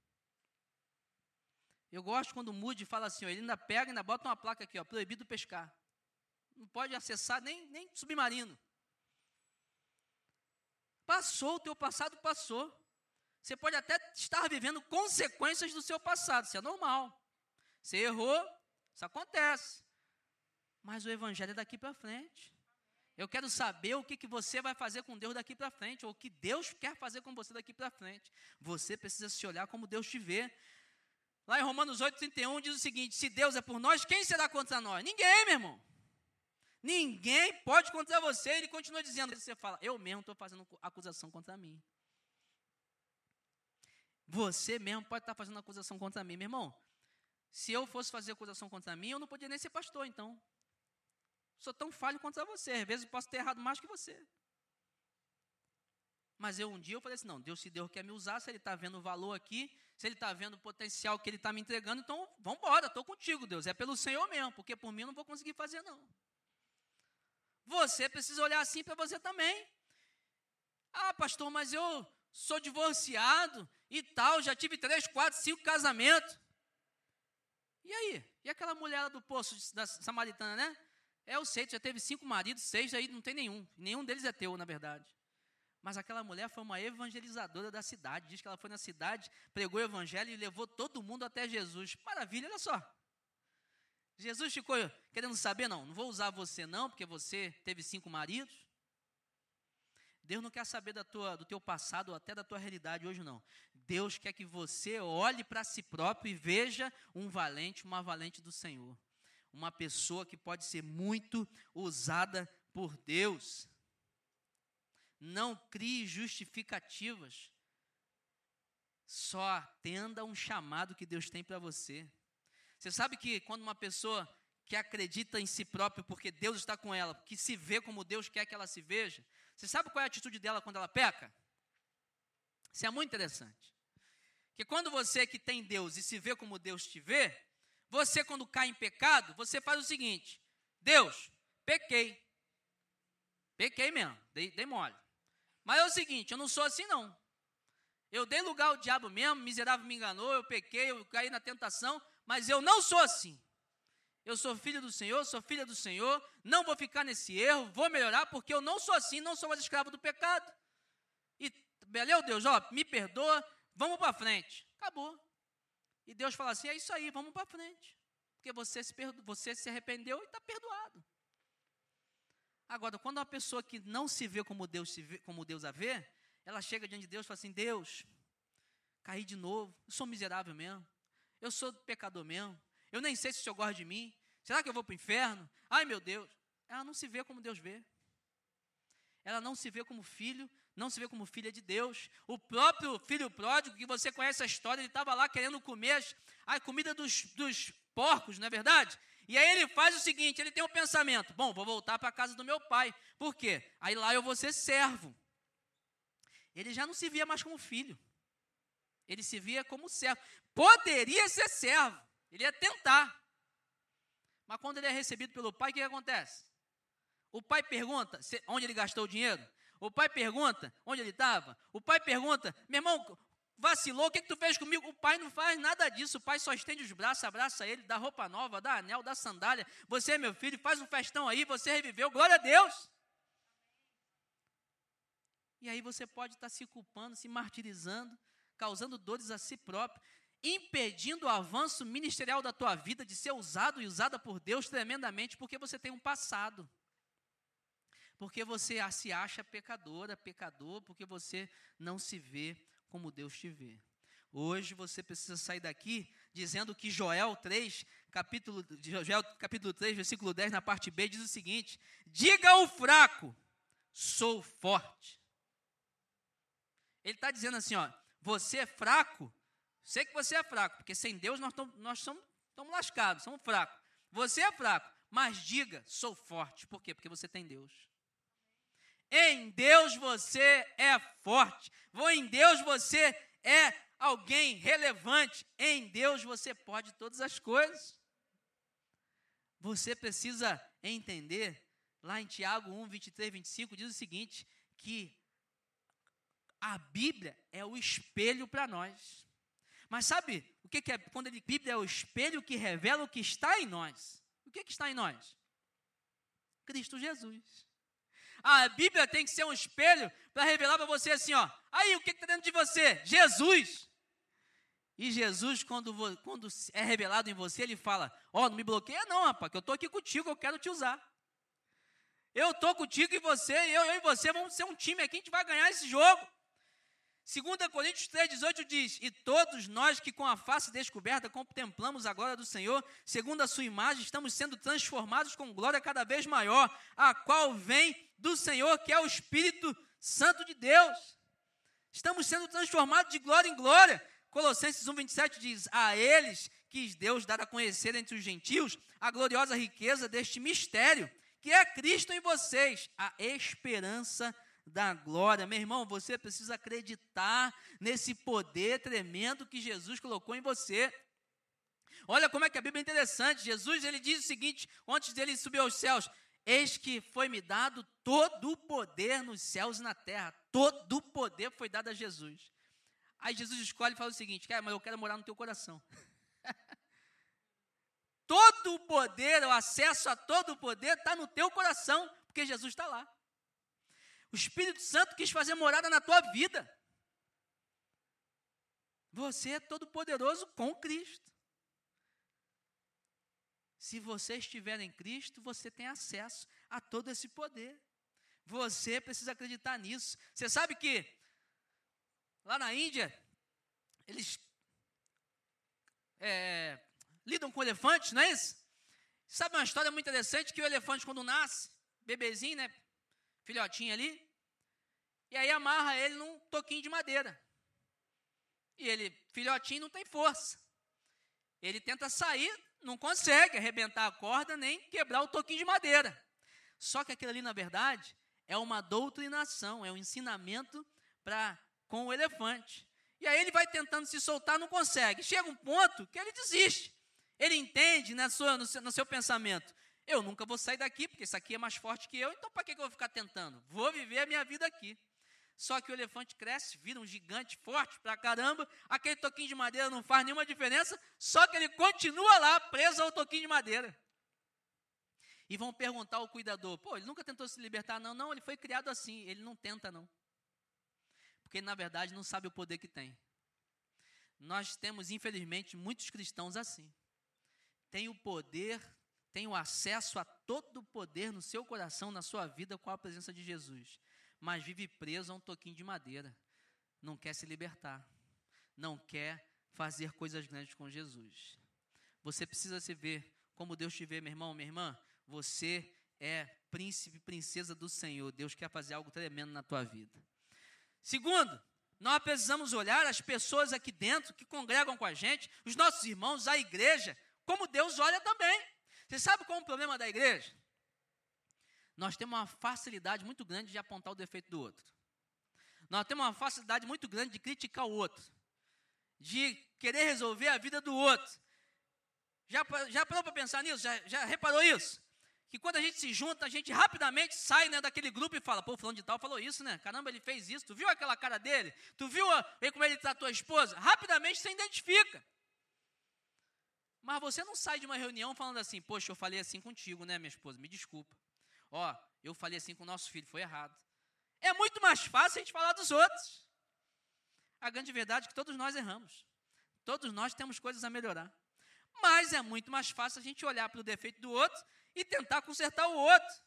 S1: Eu gosto quando o Moody fala assim, ó, ele ainda pega e ainda bota uma placa aqui, ó, proibido pescar. Não pode acessar nem, nem submarino. Passou, o teu passado passou. Você pode até estar vivendo consequências do seu passado, isso é normal. Você errou, isso acontece. Mas o evangelho é daqui para frente. Eu quero saber o que, que você vai fazer com Deus daqui para frente, ou o que Deus quer fazer com você daqui para frente. Você precisa se olhar como Deus te vê. Lá em Romanos 8,31 diz o seguinte: se Deus é por nós, quem será contra nós? Ninguém, meu irmão. Ninguém pode contra você. Ele continua dizendo: você fala, eu mesmo estou fazendo acusação contra mim. Você mesmo pode estar fazendo acusação contra mim, meu irmão. Se eu fosse fazer acusação contra mim, eu não podia nem ser pastor, então. Sou tão falho contra você. Às vezes eu posso ter errado mais que você. Mas eu um dia eu falei assim, não, Deus, se Deus quer me usar, se Ele está vendo o valor aqui, se Ele está vendo o potencial que Ele está me entregando, então vamos embora, estou contigo, Deus. É pelo Senhor mesmo, porque por mim não vou conseguir fazer, não. Você precisa olhar assim para você também. Ah, pastor, mas eu sou divorciado e tal, já tive três, quatro, cinco casamentos. E aí? E aquela mulher do poço da Samaritana, né? É, eu sei, já teve cinco maridos, seis, aí não tem nenhum. Nenhum deles é teu, na verdade. Mas aquela mulher foi uma evangelizadora da cidade. Diz que ela foi na cidade, pregou o evangelho e levou todo mundo até Jesus. Maravilha, olha só. Jesus ficou querendo saber, não, não vou usar você não, porque você teve cinco maridos. Deus não quer saber da tua, do teu passado ou até da tua realidade hoje, não. Deus quer que você olhe para si próprio e veja um valente, uma valente do Senhor. Uma pessoa que pode ser muito usada por Deus. Não crie justificativas. Só atenda um chamado que Deus tem para você. Você sabe que quando uma pessoa que acredita em si própria porque Deus está com ela, que se vê como Deus quer que ela se veja, você sabe qual é a atitude dela quando ela peca? Isso é muito interessante. Que quando você que tem Deus e se vê como Deus te vê, você quando cai em pecado, você faz o seguinte: Deus, pequei. Pequei mesmo, dei, dei mole. Mas é o seguinte, eu não sou assim não. Eu dei lugar ao diabo mesmo, miserável me enganou, eu pequei, eu caí na tentação, mas eu não sou assim. Eu sou filho do Senhor, sou filha do Senhor, não vou ficar nesse erro, vou melhorar, porque eu não sou assim, não sou mais escravo do pecado. E, beleza, Deus, ó, me perdoa, vamos para frente. Acabou. E Deus fala assim: é isso aí, vamos para frente. Porque você se, perdo, você se arrependeu e está perdoado. Agora, quando uma pessoa que não se vê como Deus, se vê, como Deus a vê, ela chega diante de Deus e fala assim: Deus, caí de novo, eu sou miserável mesmo, eu sou pecador mesmo, eu nem sei se o Senhor gosta de mim. Será que eu vou para o inferno? Ai, meu Deus. Ela não se vê como Deus vê. Ela não se vê como filho, não se vê como filha de Deus. O próprio filho pródigo, que você conhece a história, ele estava lá querendo comer a comida dos, dos porcos, não é verdade? E aí ele faz o seguinte: ele tem um pensamento: bom, vou voltar para a casa do meu pai. Por quê? Aí lá eu vou ser servo. ele já não se via mais como filho. Ele se via como servo. Poderia ser servo. Ele ia tentar. Mas quando ele é recebido pelo pai, o que, que acontece? O pai pergunta onde ele gastou o dinheiro. O pai pergunta onde ele estava. O pai pergunta, meu irmão, vacilou, o que, que tu fez comigo? O pai não faz nada disso. O pai só estende os braços, abraça ele, dá roupa nova, dá anel, dá sandália. Você é meu filho, faz um festão aí, você reviveu, glória a Deus. E aí você pode estar se culpando, se martirizando, causando dores a si próprio, impedindo o avanço ministerial da tua vida de ser usado e usada por Deus tremendamente, porque você tem um passado porque você se acha pecadora, pecador, porque você não se vê como Deus te vê. Hoje você precisa sair daqui dizendo que Joel 3, capítulo, Joel, capítulo 3, versículo 10, na parte B, diz o seguinte: Diga ao fraco, sou forte. Ele está dizendo assim: ó, você é fraco, sei que você é fraco, porque sem Deus nós, tom, nós somos, estamos lascados, somos fracos. Você é fraco, mas diga, sou forte. Por quê? Porque você tem Deus. Em Deus você é forte. Em Deus você é alguém relevante. Em Deus você pode todas as coisas. Você precisa entender, lá em Tiago 1, 23, 25, diz o seguinte: que a Bíblia é o espelho para nós. Mas sabe o que, que é? Quando a Bíblia é o espelho que revela o que está em nós. O que, que está em nós? Cristo Jesus. A Bíblia tem que ser um espelho para revelar para você assim, ó. Aí, o que está dentro de você? Jesus. E Jesus, quando, quando é revelado em você, ele fala: Ó, oh, não me bloqueia, não, rapaz, que eu estou aqui contigo, eu quero te usar. Eu estou contigo e você, eu, eu e você vamos ser um time aqui, a gente vai ganhar esse jogo. 2 Coríntios 3,18 diz: E todos nós que com a face descoberta contemplamos a glória do Senhor, segundo a sua imagem, estamos sendo transformados com glória cada vez maior, a qual vem do Senhor, que é o Espírito Santo de Deus. Estamos sendo transformados de glória em glória. Colossenses 1,27 diz: A eles quis Deus dar a conhecer entre os gentios a gloriosa riqueza deste mistério, que é Cristo em vocês, a esperança da glória. Meu irmão, você precisa acreditar nesse poder tremendo que Jesus colocou em você. Olha como é que a Bíblia é interessante. Jesus ele diz o seguinte, antes dele subir aos céus: Eis que foi-me dado todo o poder nos céus e na terra. Todo o poder foi dado a Jesus. Aí Jesus escolhe e fala o seguinte: Cara, mas eu quero morar no teu coração. [laughs] todo o poder, o acesso a todo o poder está no teu coração, porque Jesus está lá. O Espírito Santo quis fazer morada na tua vida. Você é todo poderoso com Cristo. Se você estiver em Cristo, você tem acesso a todo esse poder. Você precisa acreditar nisso. Você sabe que lá na Índia, eles é, lidam com elefantes, não é isso? Sabe uma história muito interessante que o elefante, quando nasce, bebezinho, né? Filhotinho ali, e aí amarra ele num toquinho de madeira. E ele, filhotinho, não tem força. Ele tenta sair, não consegue arrebentar a corda nem quebrar o toquinho de madeira. Só que aquilo ali, na verdade, é uma doutrinação, é um ensinamento para com o elefante. E aí ele vai tentando se soltar, não consegue. Chega um ponto que ele desiste. Ele entende na sua, no, seu, no seu pensamento: eu nunca vou sair daqui, porque isso aqui é mais forte que eu, então para que, eu vou ficar tentando? Vou viver a minha vida aqui. Só que o elefante cresce, vira um gigante forte pra caramba, aquele toquinho de madeira não faz nenhuma diferença, só que ele continua lá, preso ao toquinho de madeira. E vão perguntar ao cuidador: pô, ele nunca tentou se libertar? Não, não, ele foi criado assim, ele não tenta, não. Porque na verdade, não sabe o poder que tem. Nós temos, infelizmente, muitos cristãos assim. Tem o poder tem o acesso a todo o poder no seu coração, na sua vida, com a presença de Jesus, mas vive preso a um toquinho de madeira, não quer se libertar, não quer fazer coisas grandes com Jesus. Você precisa se ver como Deus te vê, meu irmão, minha irmã. Você é príncipe, princesa do Senhor. Deus quer fazer algo tremendo na tua vida. Segundo, nós precisamos olhar as pessoas aqui dentro que congregam com a gente, os nossos irmãos, a igreja, como Deus olha também. Você sabe qual é o problema da igreja? Nós temos uma facilidade muito grande de apontar o defeito do outro. Nós temos uma facilidade muito grande de criticar o outro, de querer resolver a vida do outro. Já, já parou para pensar nisso? Já, já reparou isso? Que quando a gente se junta, a gente rapidamente sai né, daquele grupo e fala, pô, fulano de tal falou isso, né? Caramba, ele fez isso. Tu viu aquela cara dele? Tu viu a, como ele tratou a esposa? Rapidamente você identifica. Mas você não sai de uma reunião falando assim, poxa, eu falei assim contigo, né, minha esposa? Me desculpa. Ó, eu falei assim com o nosso filho, foi errado. É muito mais fácil a gente falar dos outros. A grande verdade é que todos nós erramos. Todos nós temos coisas a melhorar. Mas é muito mais fácil a gente olhar para o defeito do outro e tentar consertar o outro.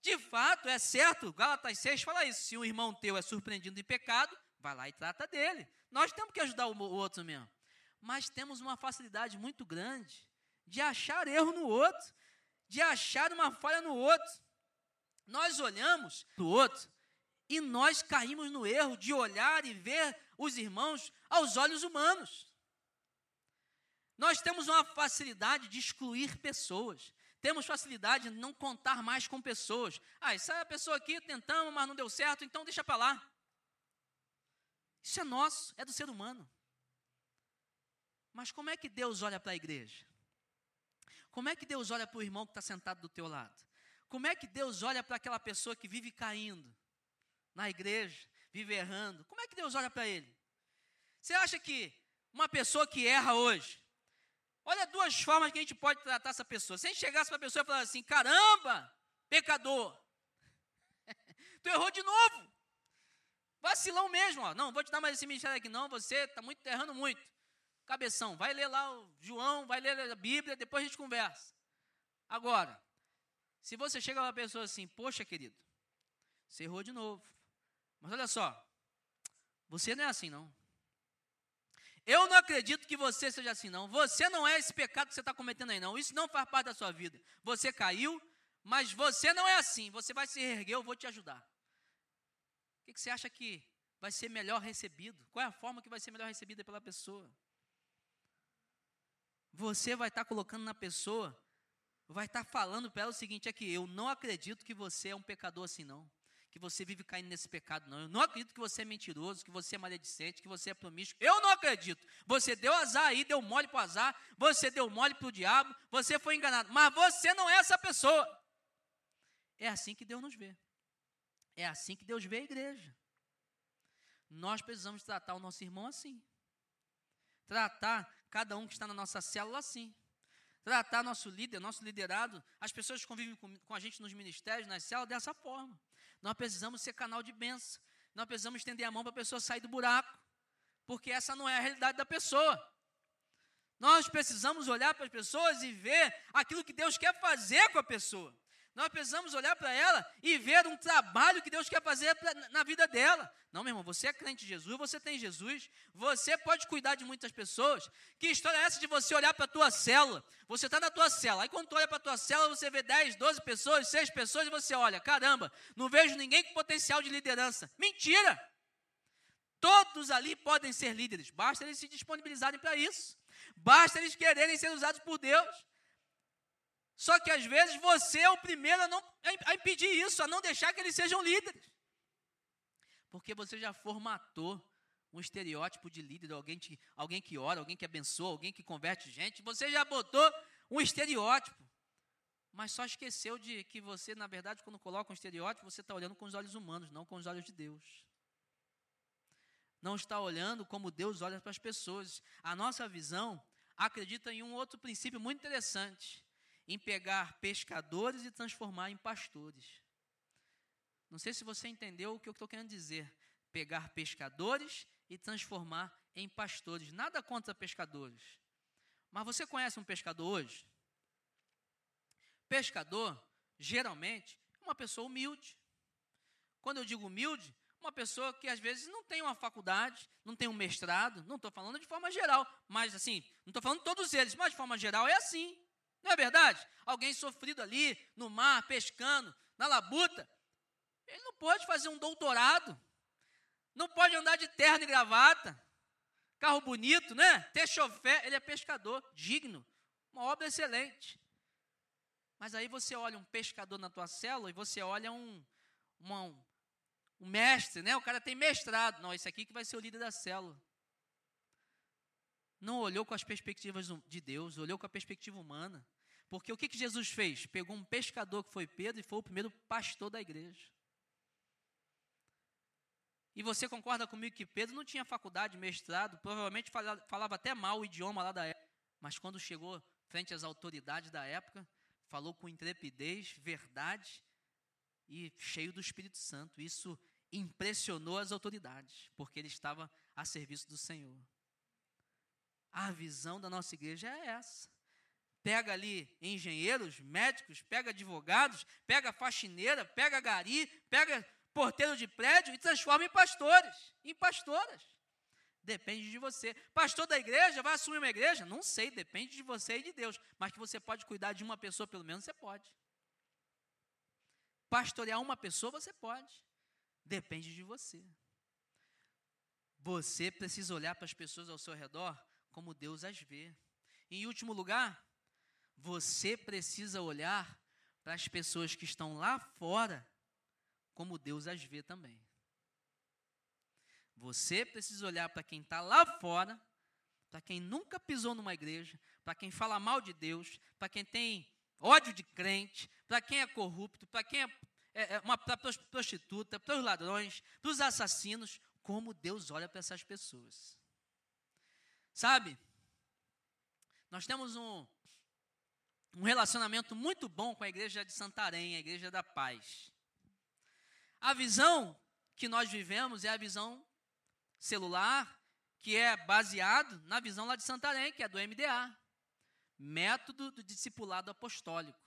S1: De fato, é certo, Gálatas 6 fala isso. Se um irmão teu é surpreendido em pecado, vai lá e trata dele. Nós temos que ajudar o outro mesmo. Mas temos uma facilidade muito grande de achar erro no outro, de achar uma falha no outro. Nós olhamos para o outro e nós caímos no erro de olhar e ver os irmãos aos olhos humanos. Nós temos uma facilidade de excluir pessoas. Temos facilidade de não contar mais com pessoas. Ah, essa é pessoa aqui tentamos, mas não deu certo, então deixa para lá. Isso é nosso, é do ser humano. Mas como é que Deus olha para a igreja? Como é que Deus olha para o irmão que está sentado do teu lado? Como é que Deus olha para aquela pessoa que vive caindo? na igreja, vive errando. Como é que Deus olha para ele? Você acha que uma pessoa que erra hoje, olha duas formas que a gente pode tratar essa pessoa. Se a gente chegasse para a pessoa e falasse assim: caramba, pecador, [laughs] tu errou de novo. Vacilão mesmo, ó. Não, vou te dar mais esse ministério aqui, não. Você está muito errando muito. Cabeção, vai ler lá o João, vai ler a Bíblia, depois a gente conversa. Agora, se você chega para uma pessoa assim, poxa, querido, você errou de novo. Mas olha só, você não é assim não. Eu não acredito que você seja assim não. Você não é esse pecado que você está cometendo aí não. Isso não faz parte da sua vida. Você caiu, mas você não é assim. Você vai se erguer, eu vou te ajudar. O que, que você acha que vai ser melhor recebido? Qual é a forma que vai ser melhor recebida pela pessoa? Você vai estar tá colocando na pessoa, vai estar tá falando para ela o seguinte: é que eu não acredito que você é um pecador assim não que você vive caindo nesse pecado, não. Eu não acredito que você é mentiroso, que você é maledicente, que você é promíscuo. Eu não acredito. Você deu azar aí, deu mole para o azar, você deu mole para o diabo, você foi enganado. Mas você não é essa pessoa. É assim que Deus nos vê. É assim que Deus vê a igreja. Nós precisamos tratar o nosso irmão assim. Tratar cada um que está na nossa célula assim. Tratar nosso líder, nosso liderado, as pessoas que convivem com, com a gente nos ministérios, nas células, dessa forma. Nós precisamos ser canal de bênção. Nós precisamos estender a mão para a pessoa sair do buraco. Porque essa não é a realidade da pessoa. Nós precisamos olhar para as pessoas e ver aquilo que Deus quer fazer com a pessoa. Nós precisamos olhar para ela e ver um trabalho que Deus quer fazer pra, na vida dela. Não, meu irmão, você é crente de Jesus, você tem Jesus, você pode cuidar de muitas pessoas. Que história é essa de você olhar para a tua célula? Você está na tua célula, aí quando tu olha para a tua célula, você vê 10, 12 pessoas, 6 pessoas, e você olha, caramba, não vejo ninguém com potencial de liderança. Mentira! Todos ali podem ser líderes, basta eles se disponibilizarem para isso. Basta eles quererem ser usados por Deus. Só que às vezes você é o primeiro a, não, a impedir isso, a não deixar que eles sejam líderes. Porque você já formatou um estereótipo de líder, alguém, te, alguém que ora, alguém que abençoa, alguém que converte gente. Você já botou um estereótipo. Mas só esqueceu de que você, na verdade, quando coloca um estereótipo, você está olhando com os olhos humanos, não com os olhos de Deus. Não está olhando como Deus olha para as pessoas. A nossa visão acredita em um outro princípio muito interessante em pegar pescadores e transformar em pastores. Não sei se você entendeu o que eu estou querendo dizer. Pegar pescadores e transformar em pastores. Nada contra pescadores. Mas você conhece um pescador hoje? Pescador, geralmente, é uma pessoa humilde. Quando eu digo humilde, uma pessoa que às vezes não tem uma faculdade, não tem um mestrado, não estou falando de forma geral, mas assim, não estou falando todos eles, mas de forma geral é assim. Não é verdade? Alguém sofrido ali no mar, pescando, na labuta, ele não pode fazer um doutorado, não pode andar de terno e gravata, carro bonito, né? Ter chofé, ele é pescador, digno, uma obra excelente. Mas aí você olha um pescador na tua célula e você olha um, uma, o mestre, né? O cara tem mestrado. Não, esse aqui que vai ser o líder da célula. Não olhou com as perspectivas de Deus, olhou com a perspectiva humana. Porque o que, que Jesus fez? Pegou um pescador que foi Pedro e foi o primeiro pastor da igreja. E você concorda comigo que Pedro não tinha faculdade, mestrado, provavelmente falava, falava até mal o idioma lá da época. Mas quando chegou frente às autoridades da época, falou com intrepidez, verdade e cheio do Espírito Santo. Isso impressionou as autoridades, porque ele estava a serviço do Senhor. A visão da nossa igreja é essa. Pega ali engenheiros, médicos, pega advogados, pega faxineira, pega gari, pega porteiro de prédio e transforma em pastores, em pastoras. Depende de você. Pastor da igreja, vai assumir uma igreja? Não sei, depende de você e de Deus. Mas que você pode cuidar de uma pessoa, pelo menos você pode. Pastorear uma pessoa, você pode. Depende de você. Você precisa olhar para as pessoas ao seu redor como Deus as vê. Em último lugar, você precisa olhar para as pessoas que estão lá fora como Deus as vê também. Você precisa olhar para quem está lá fora, para quem nunca pisou numa igreja, para quem fala mal de Deus, para quem tem ódio de crente, para quem é corrupto, para quem é, é, é uma prostituta, para os ladrões, para os assassinos, como Deus olha para essas pessoas. Sabe? Nós temos um, um relacionamento muito bom com a igreja de Santarém, a igreja da paz. A visão que nós vivemos é a visão celular, que é baseado na visão lá de Santarém, que é do MDA, método do discipulado apostólico,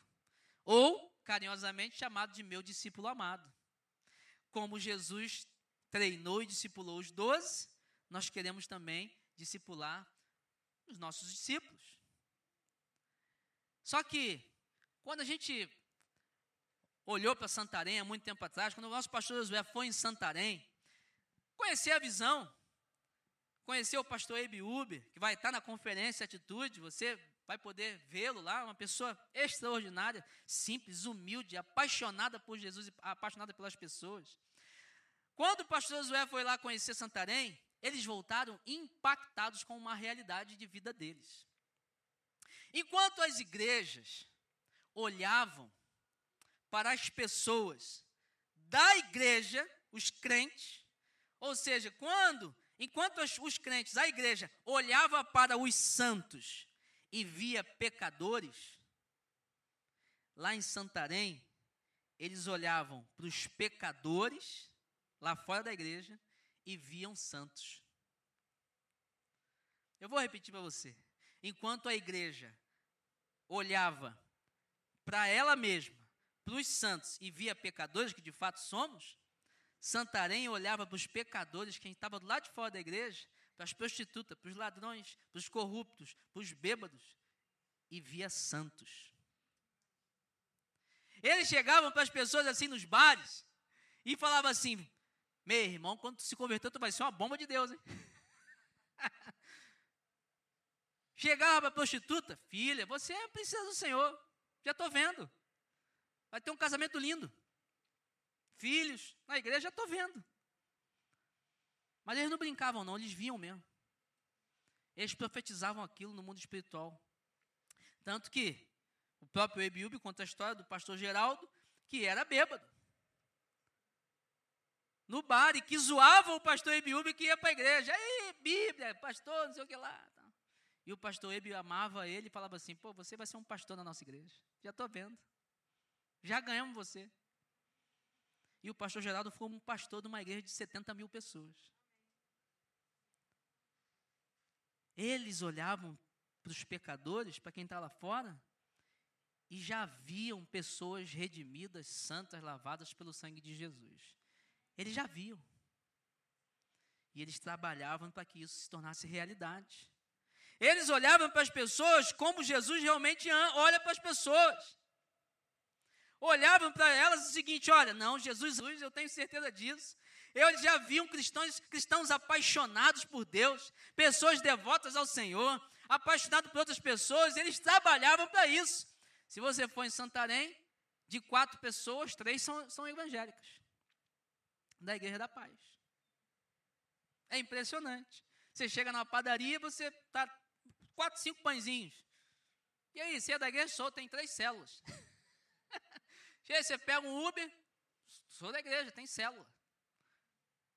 S1: ou carinhosamente chamado de meu discípulo amado. Como Jesus treinou e discipulou os doze, nós queremos também discipular os nossos discípulos. Só que, quando a gente olhou para Santarém há muito tempo atrás, quando o nosso pastor Josué foi em Santarém, conhecer a visão, conhecer o pastor Ebi Uber, que vai estar na conferência Atitude, você vai poder vê-lo lá, uma pessoa extraordinária, simples, humilde, apaixonada por Jesus, apaixonada pelas pessoas. Quando o pastor Josué foi lá conhecer Santarém, eles voltaram impactados com uma realidade de vida deles. Enquanto as igrejas olhavam para as pessoas da igreja, os crentes, ou seja, quando, enquanto os, crentes, a igreja olhava para os santos e via pecadores, lá em Santarém, eles olhavam para os pecadores, lá fora da igreja, e viam santos. Eu vou repetir para você. Enquanto a igreja olhava para ela mesma, para os santos e via pecadores, que de fato somos, Santarém olhava para os pecadores, quem estava do lado de fora da igreja, para as prostitutas, para os ladrões, para os corruptos, para os bêbados, e via santos. Eles chegavam para as pessoas assim nos bares e falavam assim: meu irmão, quando tu se converteu, tu vai ser uma bomba de Deus, hein? [laughs] Chegava para a prostituta, filha, você é princesa do Senhor, já estou vendo. Vai ter um casamento lindo. Filhos, na igreja já estou vendo. Mas eles não brincavam, não, eles viam mesmo. Eles profetizavam aquilo no mundo espiritual. Tanto que o próprio Ebiúbe conta a história do pastor Geraldo, que era bêbado no bar e que zoava o pastor Ebiúbe que ia para a igreja. Aí, Bíblia, pastor, não sei o que lá. E o pastor Ebi amava ele e falava assim: pô, você vai ser um pastor na nossa igreja. Já estou vendo. Já ganhamos você. E o pastor Geraldo foi um pastor de uma igreja de 70 mil pessoas. Eles olhavam para os pecadores, para quem está lá fora, e já viam pessoas redimidas, santas, lavadas pelo sangue de Jesus. Eles já viam. E eles trabalhavam para que isso se tornasse realidade. Eles olhavam para as pessoas como Jesus realmente olha para as pessoas. Olhavam para elas o seguinte: olha, não, Jesus, eu tenho certeza disso. Eu já vi um cristãos, cristãos apaixonados por Deus, pessoas devotas ao Senhor, apaixonados por outras pessoas, eles trabalhavam para isso. Se você for em Santarém, de quatro pessoas, três são, são evangélicas. Da Igreja da Paz. É impressionante. Você chega na padaria, você tá quatro, cinco pãezinhos. E aí, você é da igreja? Sou, tem três células. [laughs] aí, você pega um Uber, sou da igreja, tem célula.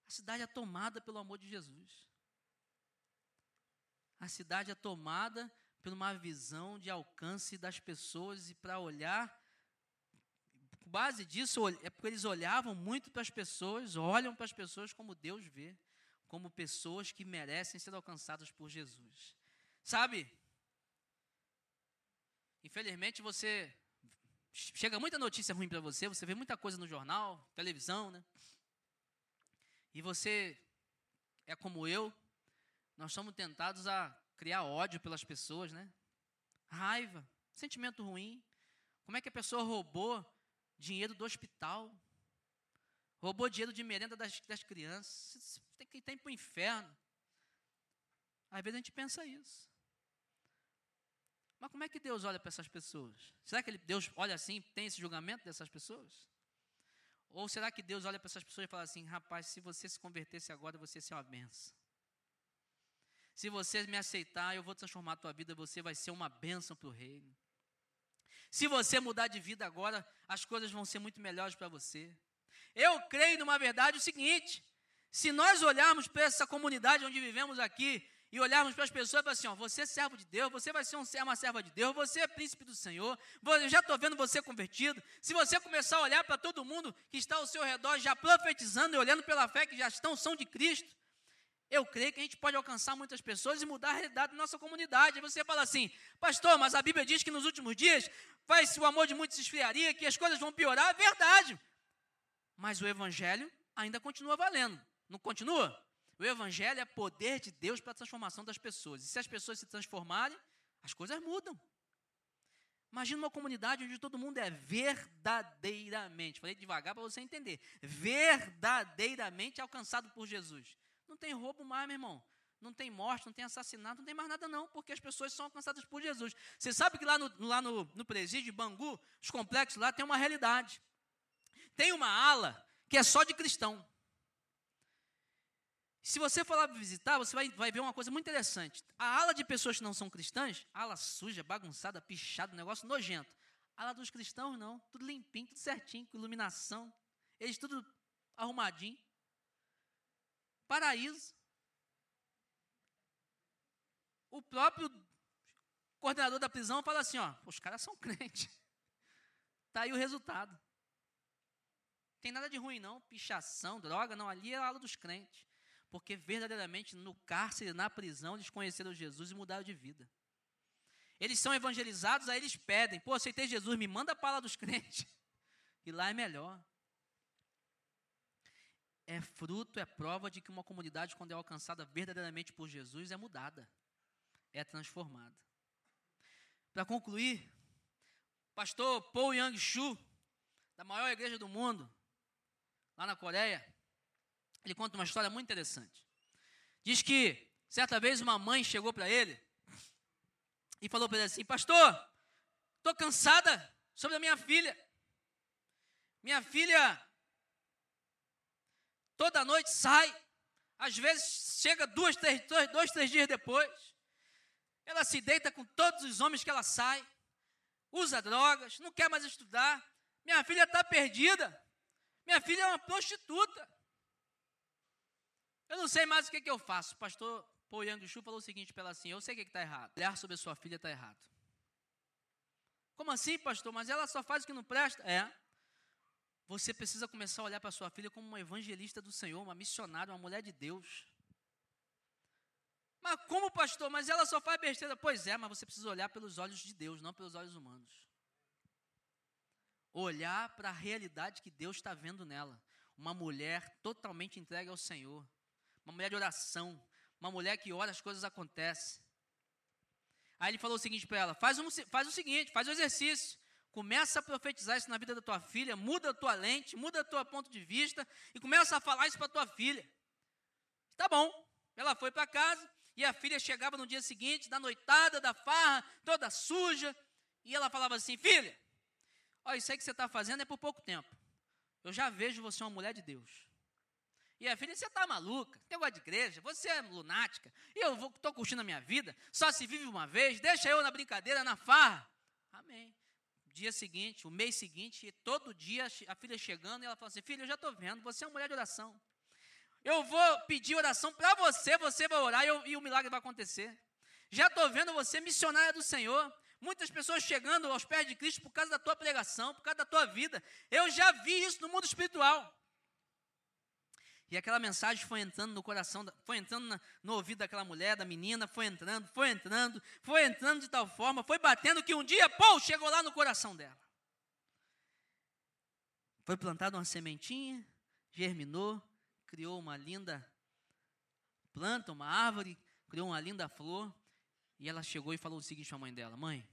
S1: A cidade é tomada pelo amor de Jesus. A cidade é tomada por uma visão de alcance das pessoas e para olhar. Base disso é porque eles olhavam muito para as pessoas, olham para as pessoas como Deus vê, como pessoas que merecem ser alcançadas por Jesus. Sabe? Infelizmente você chega muita notícia ruim para você, você vê muita coisa no jornal, televisão, né? E você é como eu, nós somos tentados a criar ódio pelas pessoas, né? Raiva, sentimento ruim. Como é que a pessoa roubou dinheiro do hospital? Roubou dinheiro de merenda das, das crianças. Tem que ir para o inferno. Às vezes a gente pensa isso. Mas como é que Deus olha para essas pessoas? Será que Deus olha assim, tem esse julgamento dessas pessoas? Ou será que Deus olha para essas pessoas e fala assim: rapaz, se você se convertesse agora, você ia ser uma benção. Se você me aceitar, eu vou transformar a tua vida, você vai ser uma bênção para o reino. Se você mudar de vida agora, as coisas vão ser muito melhores para você. Eu creio numa verdade o seguinte: se nós olharmos para essa comunidade onde vivemos aqui e olharmos para as pessoas e falar assim: ó, você é servo de Deus, você vai ser um, uma serva de Deus, você é príncipe do Senhor, eu já estou vendo você convertido. Se você começar a olhar para todo mundo que está ao seu redor, já profetizando e olhando pela fé que já estão, são de Cristo, eu creio que a gente pode alcançar muitas pessoas e mudar a realidade da nossa comunidade. Aí você fala assim, pastor, mas a Bíblia diz que nos últimos dias vai, o amor de muitos se esfriaria, que as coisas vão piorar. É verdade. Mas o Evangelho ainda continua valendo. Não continua? O Evangelho é poder de Deus para a transformação das pessoas. E se as pessoas se transformarem, as coisas mudam. Imagina uma comunidade onde todo mundo é verdadeiramente, falei devagar para você entender, verdadeiramente alcançado por Jesus. Não tem roubo mais, meu irmão. Não tem morte, não tem assassinato, não tem mais nada não, porque as pessoas são alcançadas por Jesus. Você sabe que lá no, lá no, no presídio Bangu, os complexos lá tem uma realidade. Tem uma ala que é só de cristão. Se você for lá visitar, você vai, vai ver uma coisa muito interessante. A ala de pessoas que não são cristãs, ala suja, bagunçada, pichada, negócio nojento. A ala dos cristãos, não. Tudo limpinho, tudo certinho, com iluminação. Eles tudo arrumadinho. Paraíso. O próprio coordenador da prisão fala assim: ó, os caras são crentes. Está [laughs] aí o resultado. Tem nada de ruim, não. Pichação, droga, não. Ali é a ala dos crentes porque verdadeiramente no cárcere, na prisão, eles conheceram Jesus e mudaram de vida. Eles são evangelizados, aí eles pedem: pô, aceitei Jesus, me manda a palavra dos crentes. [laughs] E lá é melhor. É fruto, é prova de que uma comunidade, quando é alcançada verdadeiramente por Jesus, é mudada, é transformada. Para concluir, pastor Paul Yang Shu, da maior igreja do mundo, lá na Coreia, ele conta uma história muito interessante. Diz que certa vez uma mãe chegou para ele e falou para ele assim: Pastor, estou cansada sobre a minha filha. Minha filha toda noite sai, às vezes chega duas, três, dois, dois, três dias depois. Ela se deita com todos os homens que ela sai, usa drogas, não quer mais estudar. Minha filha está perdida. Minha filha é uma prostituta. Eu não sei mais o que, que eu faço. O pastor Paul Yang Shu falou o seguinte para ela assim: Eu sei o que está errado. Olhar sobre a sua filha está errado. Como assim, pastor? Mas ela só faz o que não presta? É. Você precisa começar a olhar para sua filha como uma evangelista do Senhor, uma missionária, uma mulher de Deus. Mas como, pastor? Mas ela só faz besteira. Pois é, mas você precisa olhar pelos olhos de Deus, não pelos olhos humanos. Olhar para a realidade que Deus está vendo nela. Uma mulher totalmente entregue ao Senhor uma mulher de oração, uma mulher que ora, as coisas acontecem. Aí ele falou o seguinte para ela: faz, um, faz o seguinte, faz o exercício. Começa a profetizar isso na vida da tua filha, muda a tua lente, muda o teu ponto de vista e começa a falar isso para tua filha. Tá bom. Ela foi para casa e a filha chegava no dia seguinte, da noitada, da farra, toda suja, e ela falava assim: Filha, olha, isso aí que você está fazendo é por pouco tempo. Eu já vejo você uma mulher de Deus. E a filha, você está maluca, tem negócio de igreja, você é lunática, e eu estou curtindo a minha vida, só se vive uma vez, deixa eu na brincadeira, na farra. Amém. Dia seguinte, o mês seguinte, todo dia a filha chegando e ela fala assim: Filha, eu já estou vendo, você é uma mulher de oração. Eu vou pedir oração para você, você vai orar e, eu, e o milagre vai acontecer. Já estou vendo você missionária do Senhor. Muitas pessoas chegando aos pés de Cristo por causa da tua pregação, por causa da tua vida. Eu já vi isso no mundo espiritual. E aquela mensagem foi entrando no coração, foi entrando no ouvido daquela mulher, da menina, foi entrando, foi entrando, foi entrando de tal forma, foi batendo que um dia, pô, chegou lá no coração dela. Foi plantada uma sementinha, germinou, criou uma linda planta, uma árvore, criou uma linda flor, e ela chegou e falou o seguinte a mãe dela: Mãe,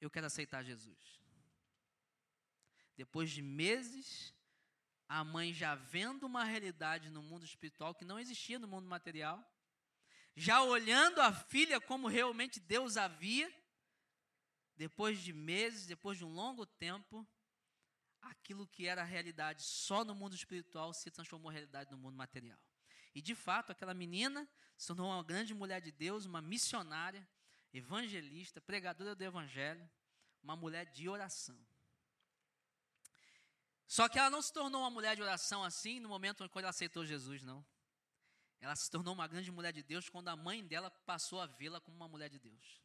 S1: eu quero aceitar Jesus. Depois de meses a mãe já vendo uma realidade no mundo espiritual que não existia no mundo material, já olhando a filha como realmente Deus havia, depois de meses, depois de um longo tempo, aquilo que era realidade só no mundo espiritual se transformou realidade no mundo material. E de fato, aquela menina se tornou uma grande mulher de Deus, uma missionária, evangelista, pregadora do evangelho, uma mulher de oração. Só que ela não se tornou uma mulher de oração assim no momento em que ela aceitou Jesus, não. Ela se tornou uma grande mulher de Deus quando a mãe dela passou a vê-la como uma mulher de Deus.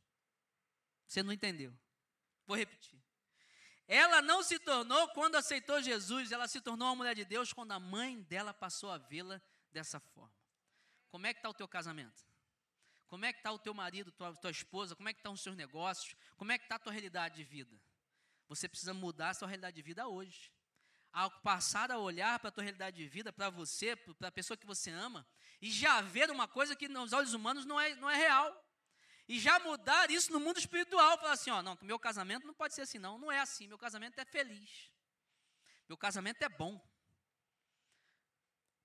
S1: Você não entendeu? Vou repetir. Ela não se tornou quando aceitou Jesus, ela se tornou uma mulher de Deus quando a mãe dela passou a vê-la dessa forma. Como é que está o teu casamento? Como é que está o teu marido, tua, tua esposa? Como é que estão os seus negócios? Como é que está a tua realidade de vida? Você precisa mudar a sua realidade de vida hoje ao passar a olhar para a tua realidade de vida, para você, para a pessoa que você ama, e já ver uma coisa que nos olhos humanos não é, não é real. E já mudar isso no mundo espiritual, falar assim, ó, não, meu casamento não pode ser assim, não, não é assim, meu casamento é feliz. Meu casamento é bom.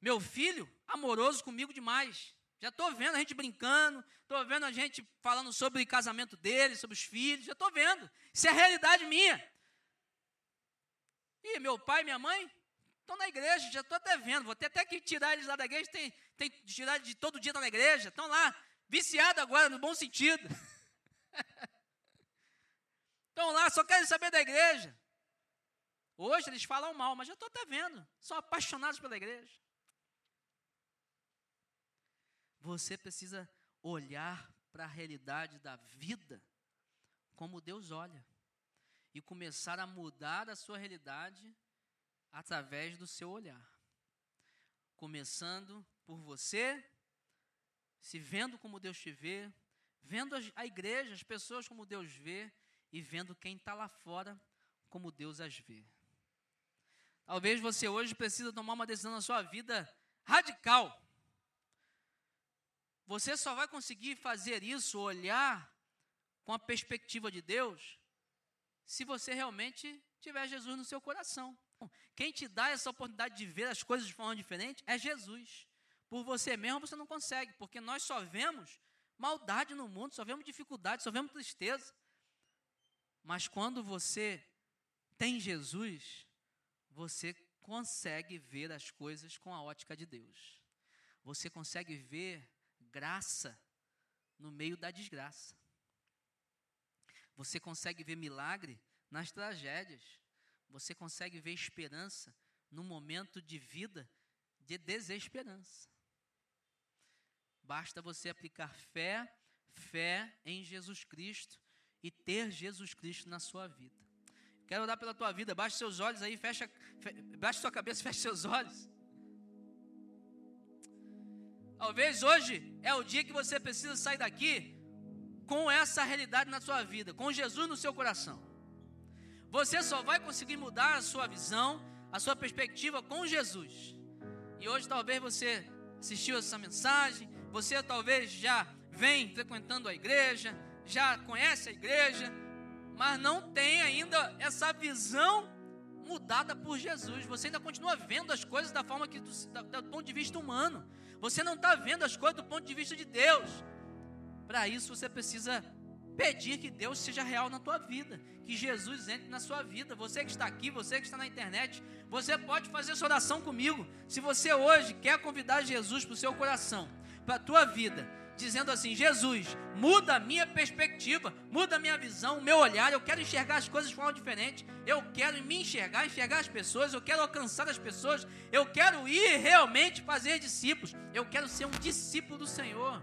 S1: Meu filho, amoroso comigo demais. Já estou vendo a gente brincando, estou vendo a gente falando sobre o casamento dele, sobre os filhos, já estou vendo. Isso é realidade minha. E meu pai minha mãe estão na igreja, já estou até vendo. Vou ter até que tirar eles lá da igreja, tem, tem tirar de todo dia estão na igreja, estão lá, viciados agora, no bom sentido. [laughs] Estão lá, só querem saber da igreja. Hoje eles falam mal, mas já estou até vendo. São apaixonados pela igreja. Você precisa olhar para a realidade da vida como Deus olha e começar a mudar a sua realidade através do seu olhar. Começando por você, se vendo como Deus te vê, vendo a igreja, as pessoas como Deus vê, e vendo quem está lá fora como Deus as vê. Talvez você hoje precisa tomar uma decisão na sua vida radical. Você só vai conseguir fazer isso, olhar com a perspectiva de Deus, se você realmente tiver Jesus no seu coração. Quem te dá essa oportunidade de ver as coisas de forma diferente é Jesus. Por você mesmo você não consegue, porque nós só vemos maldade no mundo, só vemos dificuldade, só vemos tristeza. Mas quando você tem Jesus, você consegue ver as coisas com a ótica de Deus. Você consegue ver graça no meio da desgraça. Você consegue ver milagre nas tragédias. Você consegue ver esperança no momento de vida de desesperança. Basta você aplicar fé, fé em Jesus Cristo e ter Jesus Cristo na sua vida. Quero orar pela tua vida. Baixe seus olhos aí, fecha, baixe sua cabeça, [laughs] feche seus olhos. Talvez hoje é o dia que você precisa sair daqui com essa realidade na sua vida, com Jesus no seu coração. Você só vai conseguir mudar a sua visão, a sua perspectiva com Jesus. E hoje talvez você assistiu essa mensagem, você talvez já vem frequentando a igreja, já conhece a igreja, mas não tem ainda essa visão mudada por Jesus. Você ainda continua vendo as coisas da forma que do, do, ponto de vista humano. Você não está vendo as coisas do ponto de vista de Deus. Para isso você precisa pedir que Deus seja real na tua vida, que Jesus entre na sua vida. Você que está aqui, você que está na internet, você pode fazer essa oração comigo. Se você hoje quer convidar Jesus para o seu coração, para a tua vida, dizendo assim: Jesus, muda a minha perspectiva, muda a minha visão, o meu olhar. Eu quero enxergar as coisas de forma diferente. Eu quero me enxergar, enxergar as pessoas. Eu quero alcançar as pessoas. Eu quero ir realmente fazer discípulos. Eu quero ser um discípulo do Senhor.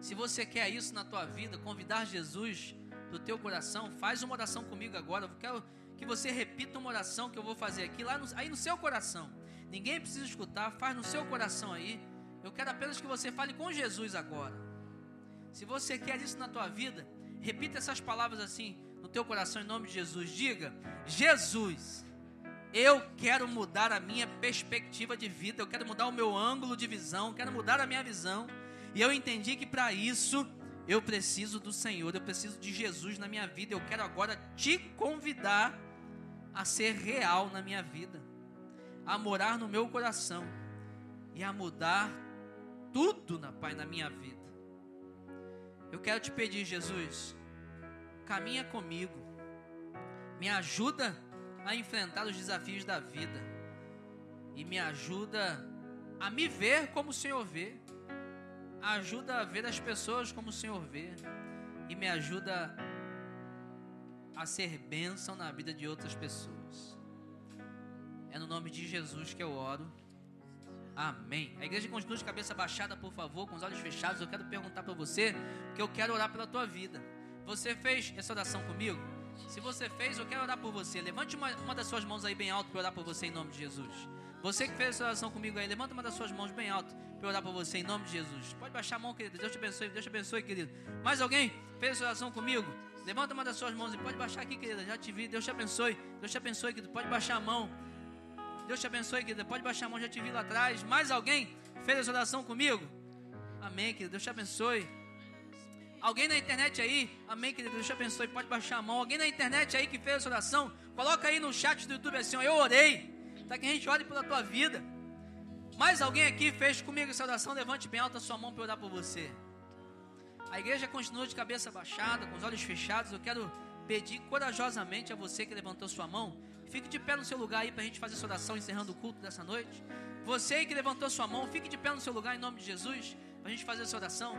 S1: Se você quer isso na tua vida, convidar Jesus para o teu coração, faz uma oração comigo agora. Eu quero que você repita uma oração que eu vou fazer aqui, lá no, aí no seu coração. Ninguém precisa escutar, faz no seu coração aí. Eu quero apenas que você fale com Jesus agora. Se você quer isso na tua vida, repita essas palavras assim no teu coração em nome de Jesus. Diga: Jesus, eu quero mudar a minha perspectiva de vida, eu quero mudar o meu ângulo de visão, quero mudar a minha visão. E eu entendi que para isso eu preciso do Senhor, eu preciso de Jesus na minha vida. Eu quero agora te convidar a ser real na minha vida, a morar no meu coração e a mudar tudo, na Pai, na minha vida. Eu quero te pedir, Jesus, caminha comigo, me ajuda a enfrentar os desafios da vida e me ajuda a me ver como o Senhor vê ajuda a ver as pessoas como o Senhor vê e me ajuda a ser bênção na vida de outras pessoas. É no nome de Jesus que eu oro. Amém. A igreja continua de cabeça baixada, por favor, com os olhos fechados. Eu quero perguntar para você, que eu quero orar pela tua vida. Você fez essa oração comigo? Se você fez, eu quero orar por você. Levante uma, uma das suas mãos aí bem alto para orar por você em nome de Jesus. Você que fez essa oração comigo aí, levanta uma das suas mãos bem alto para orar por você em nome de Jesus. Pode baixar a mão, querido. Deus te abençoe, Deus te abençoe, querido. Mais alguém fez essa oração comigo? Levanta uma das suas mãos e pode baixar aqui, querida. Já te vi. Deus te abençoe. Deus te abençoe, querido. Pode baixar a mão. Deus te abençoe, querida. Pode baixar a mão, já te vi lá atrás. Mais alguém fez essa oração comigo? Amém, querido. Deus te abençoe. Alguém na internet aí? Amém, querido. Deus te abençoe. Pode baixar a mão. Alguém na internet aí que fez essa oração? Coloca aí no chat do YouTube assim, ó, eu orei. Tá que a gente ore pela tua vida. Mais alguém aqui fez comigo essa oração? Levante bem alta a sua mão para orar por você. A igreja continua de cabeça baixada, com os olhos fechados. Eu quero pedir corajosamente a você que levantou sua mão. Fique de pé no seu lugar aí para a gente fazer essa oração encerrando o culto dessa noite. Você que levantou sua mão, fique de pé no seu lugar em nome de Jesus para a gente fazer essa oração.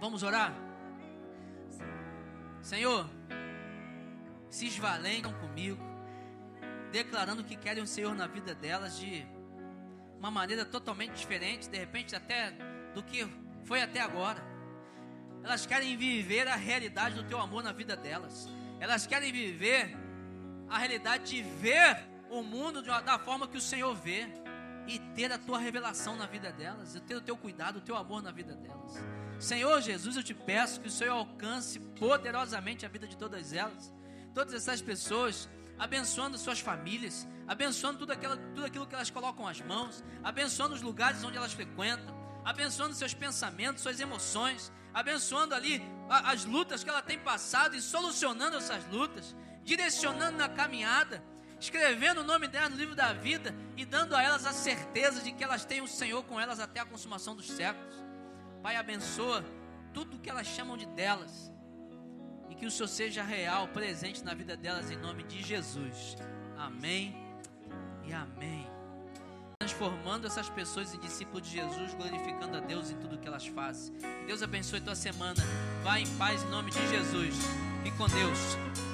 S1: Vamos orar? Senhor, se esvalengam comigo, declarando que querem o Senhor na vida delas de uma maneira totalmente diferente, de repente até do que foi até agora. Elas querem viver a realidade do teu amor na vida delas. Elas querem viver a realidade de ver o mundo da forma que o Senhor vê e ter a tua revelação na vida delas, e ter o teu cuidado, o teu amor na vida delas. Senhor Jesus, eu te peço que o Senhor alcance poderosamente a vida de todas elas, todas essas pessoas, abençoando suas famílias, abençoando tudo aquilo, tudo aquilo que elas colocam as mãos, abençoando os lugares onde elas frequentam, abençoando seus pensamentos, suas emoções, abençoando ali as lutas que ela tem passado e solucionando essas lutas, direcionando na caminhada, escrevendo o nome dela no livro da vida e dando a elas a certeza de que elas têm o Senhor com elas até a consumação dos séculos. Pai, abençoa tudo que elas chamam de delas. E que o Senhor seja real, presente na vida delas, em nome de Jesus. Amém e amém. Transformando essas pessoas em discípulos de Jesus, glorificando a Deus em tudo que elas fazem. Deus abençoe tua semana. Vá em paz em nome de Jesus. E com Deus.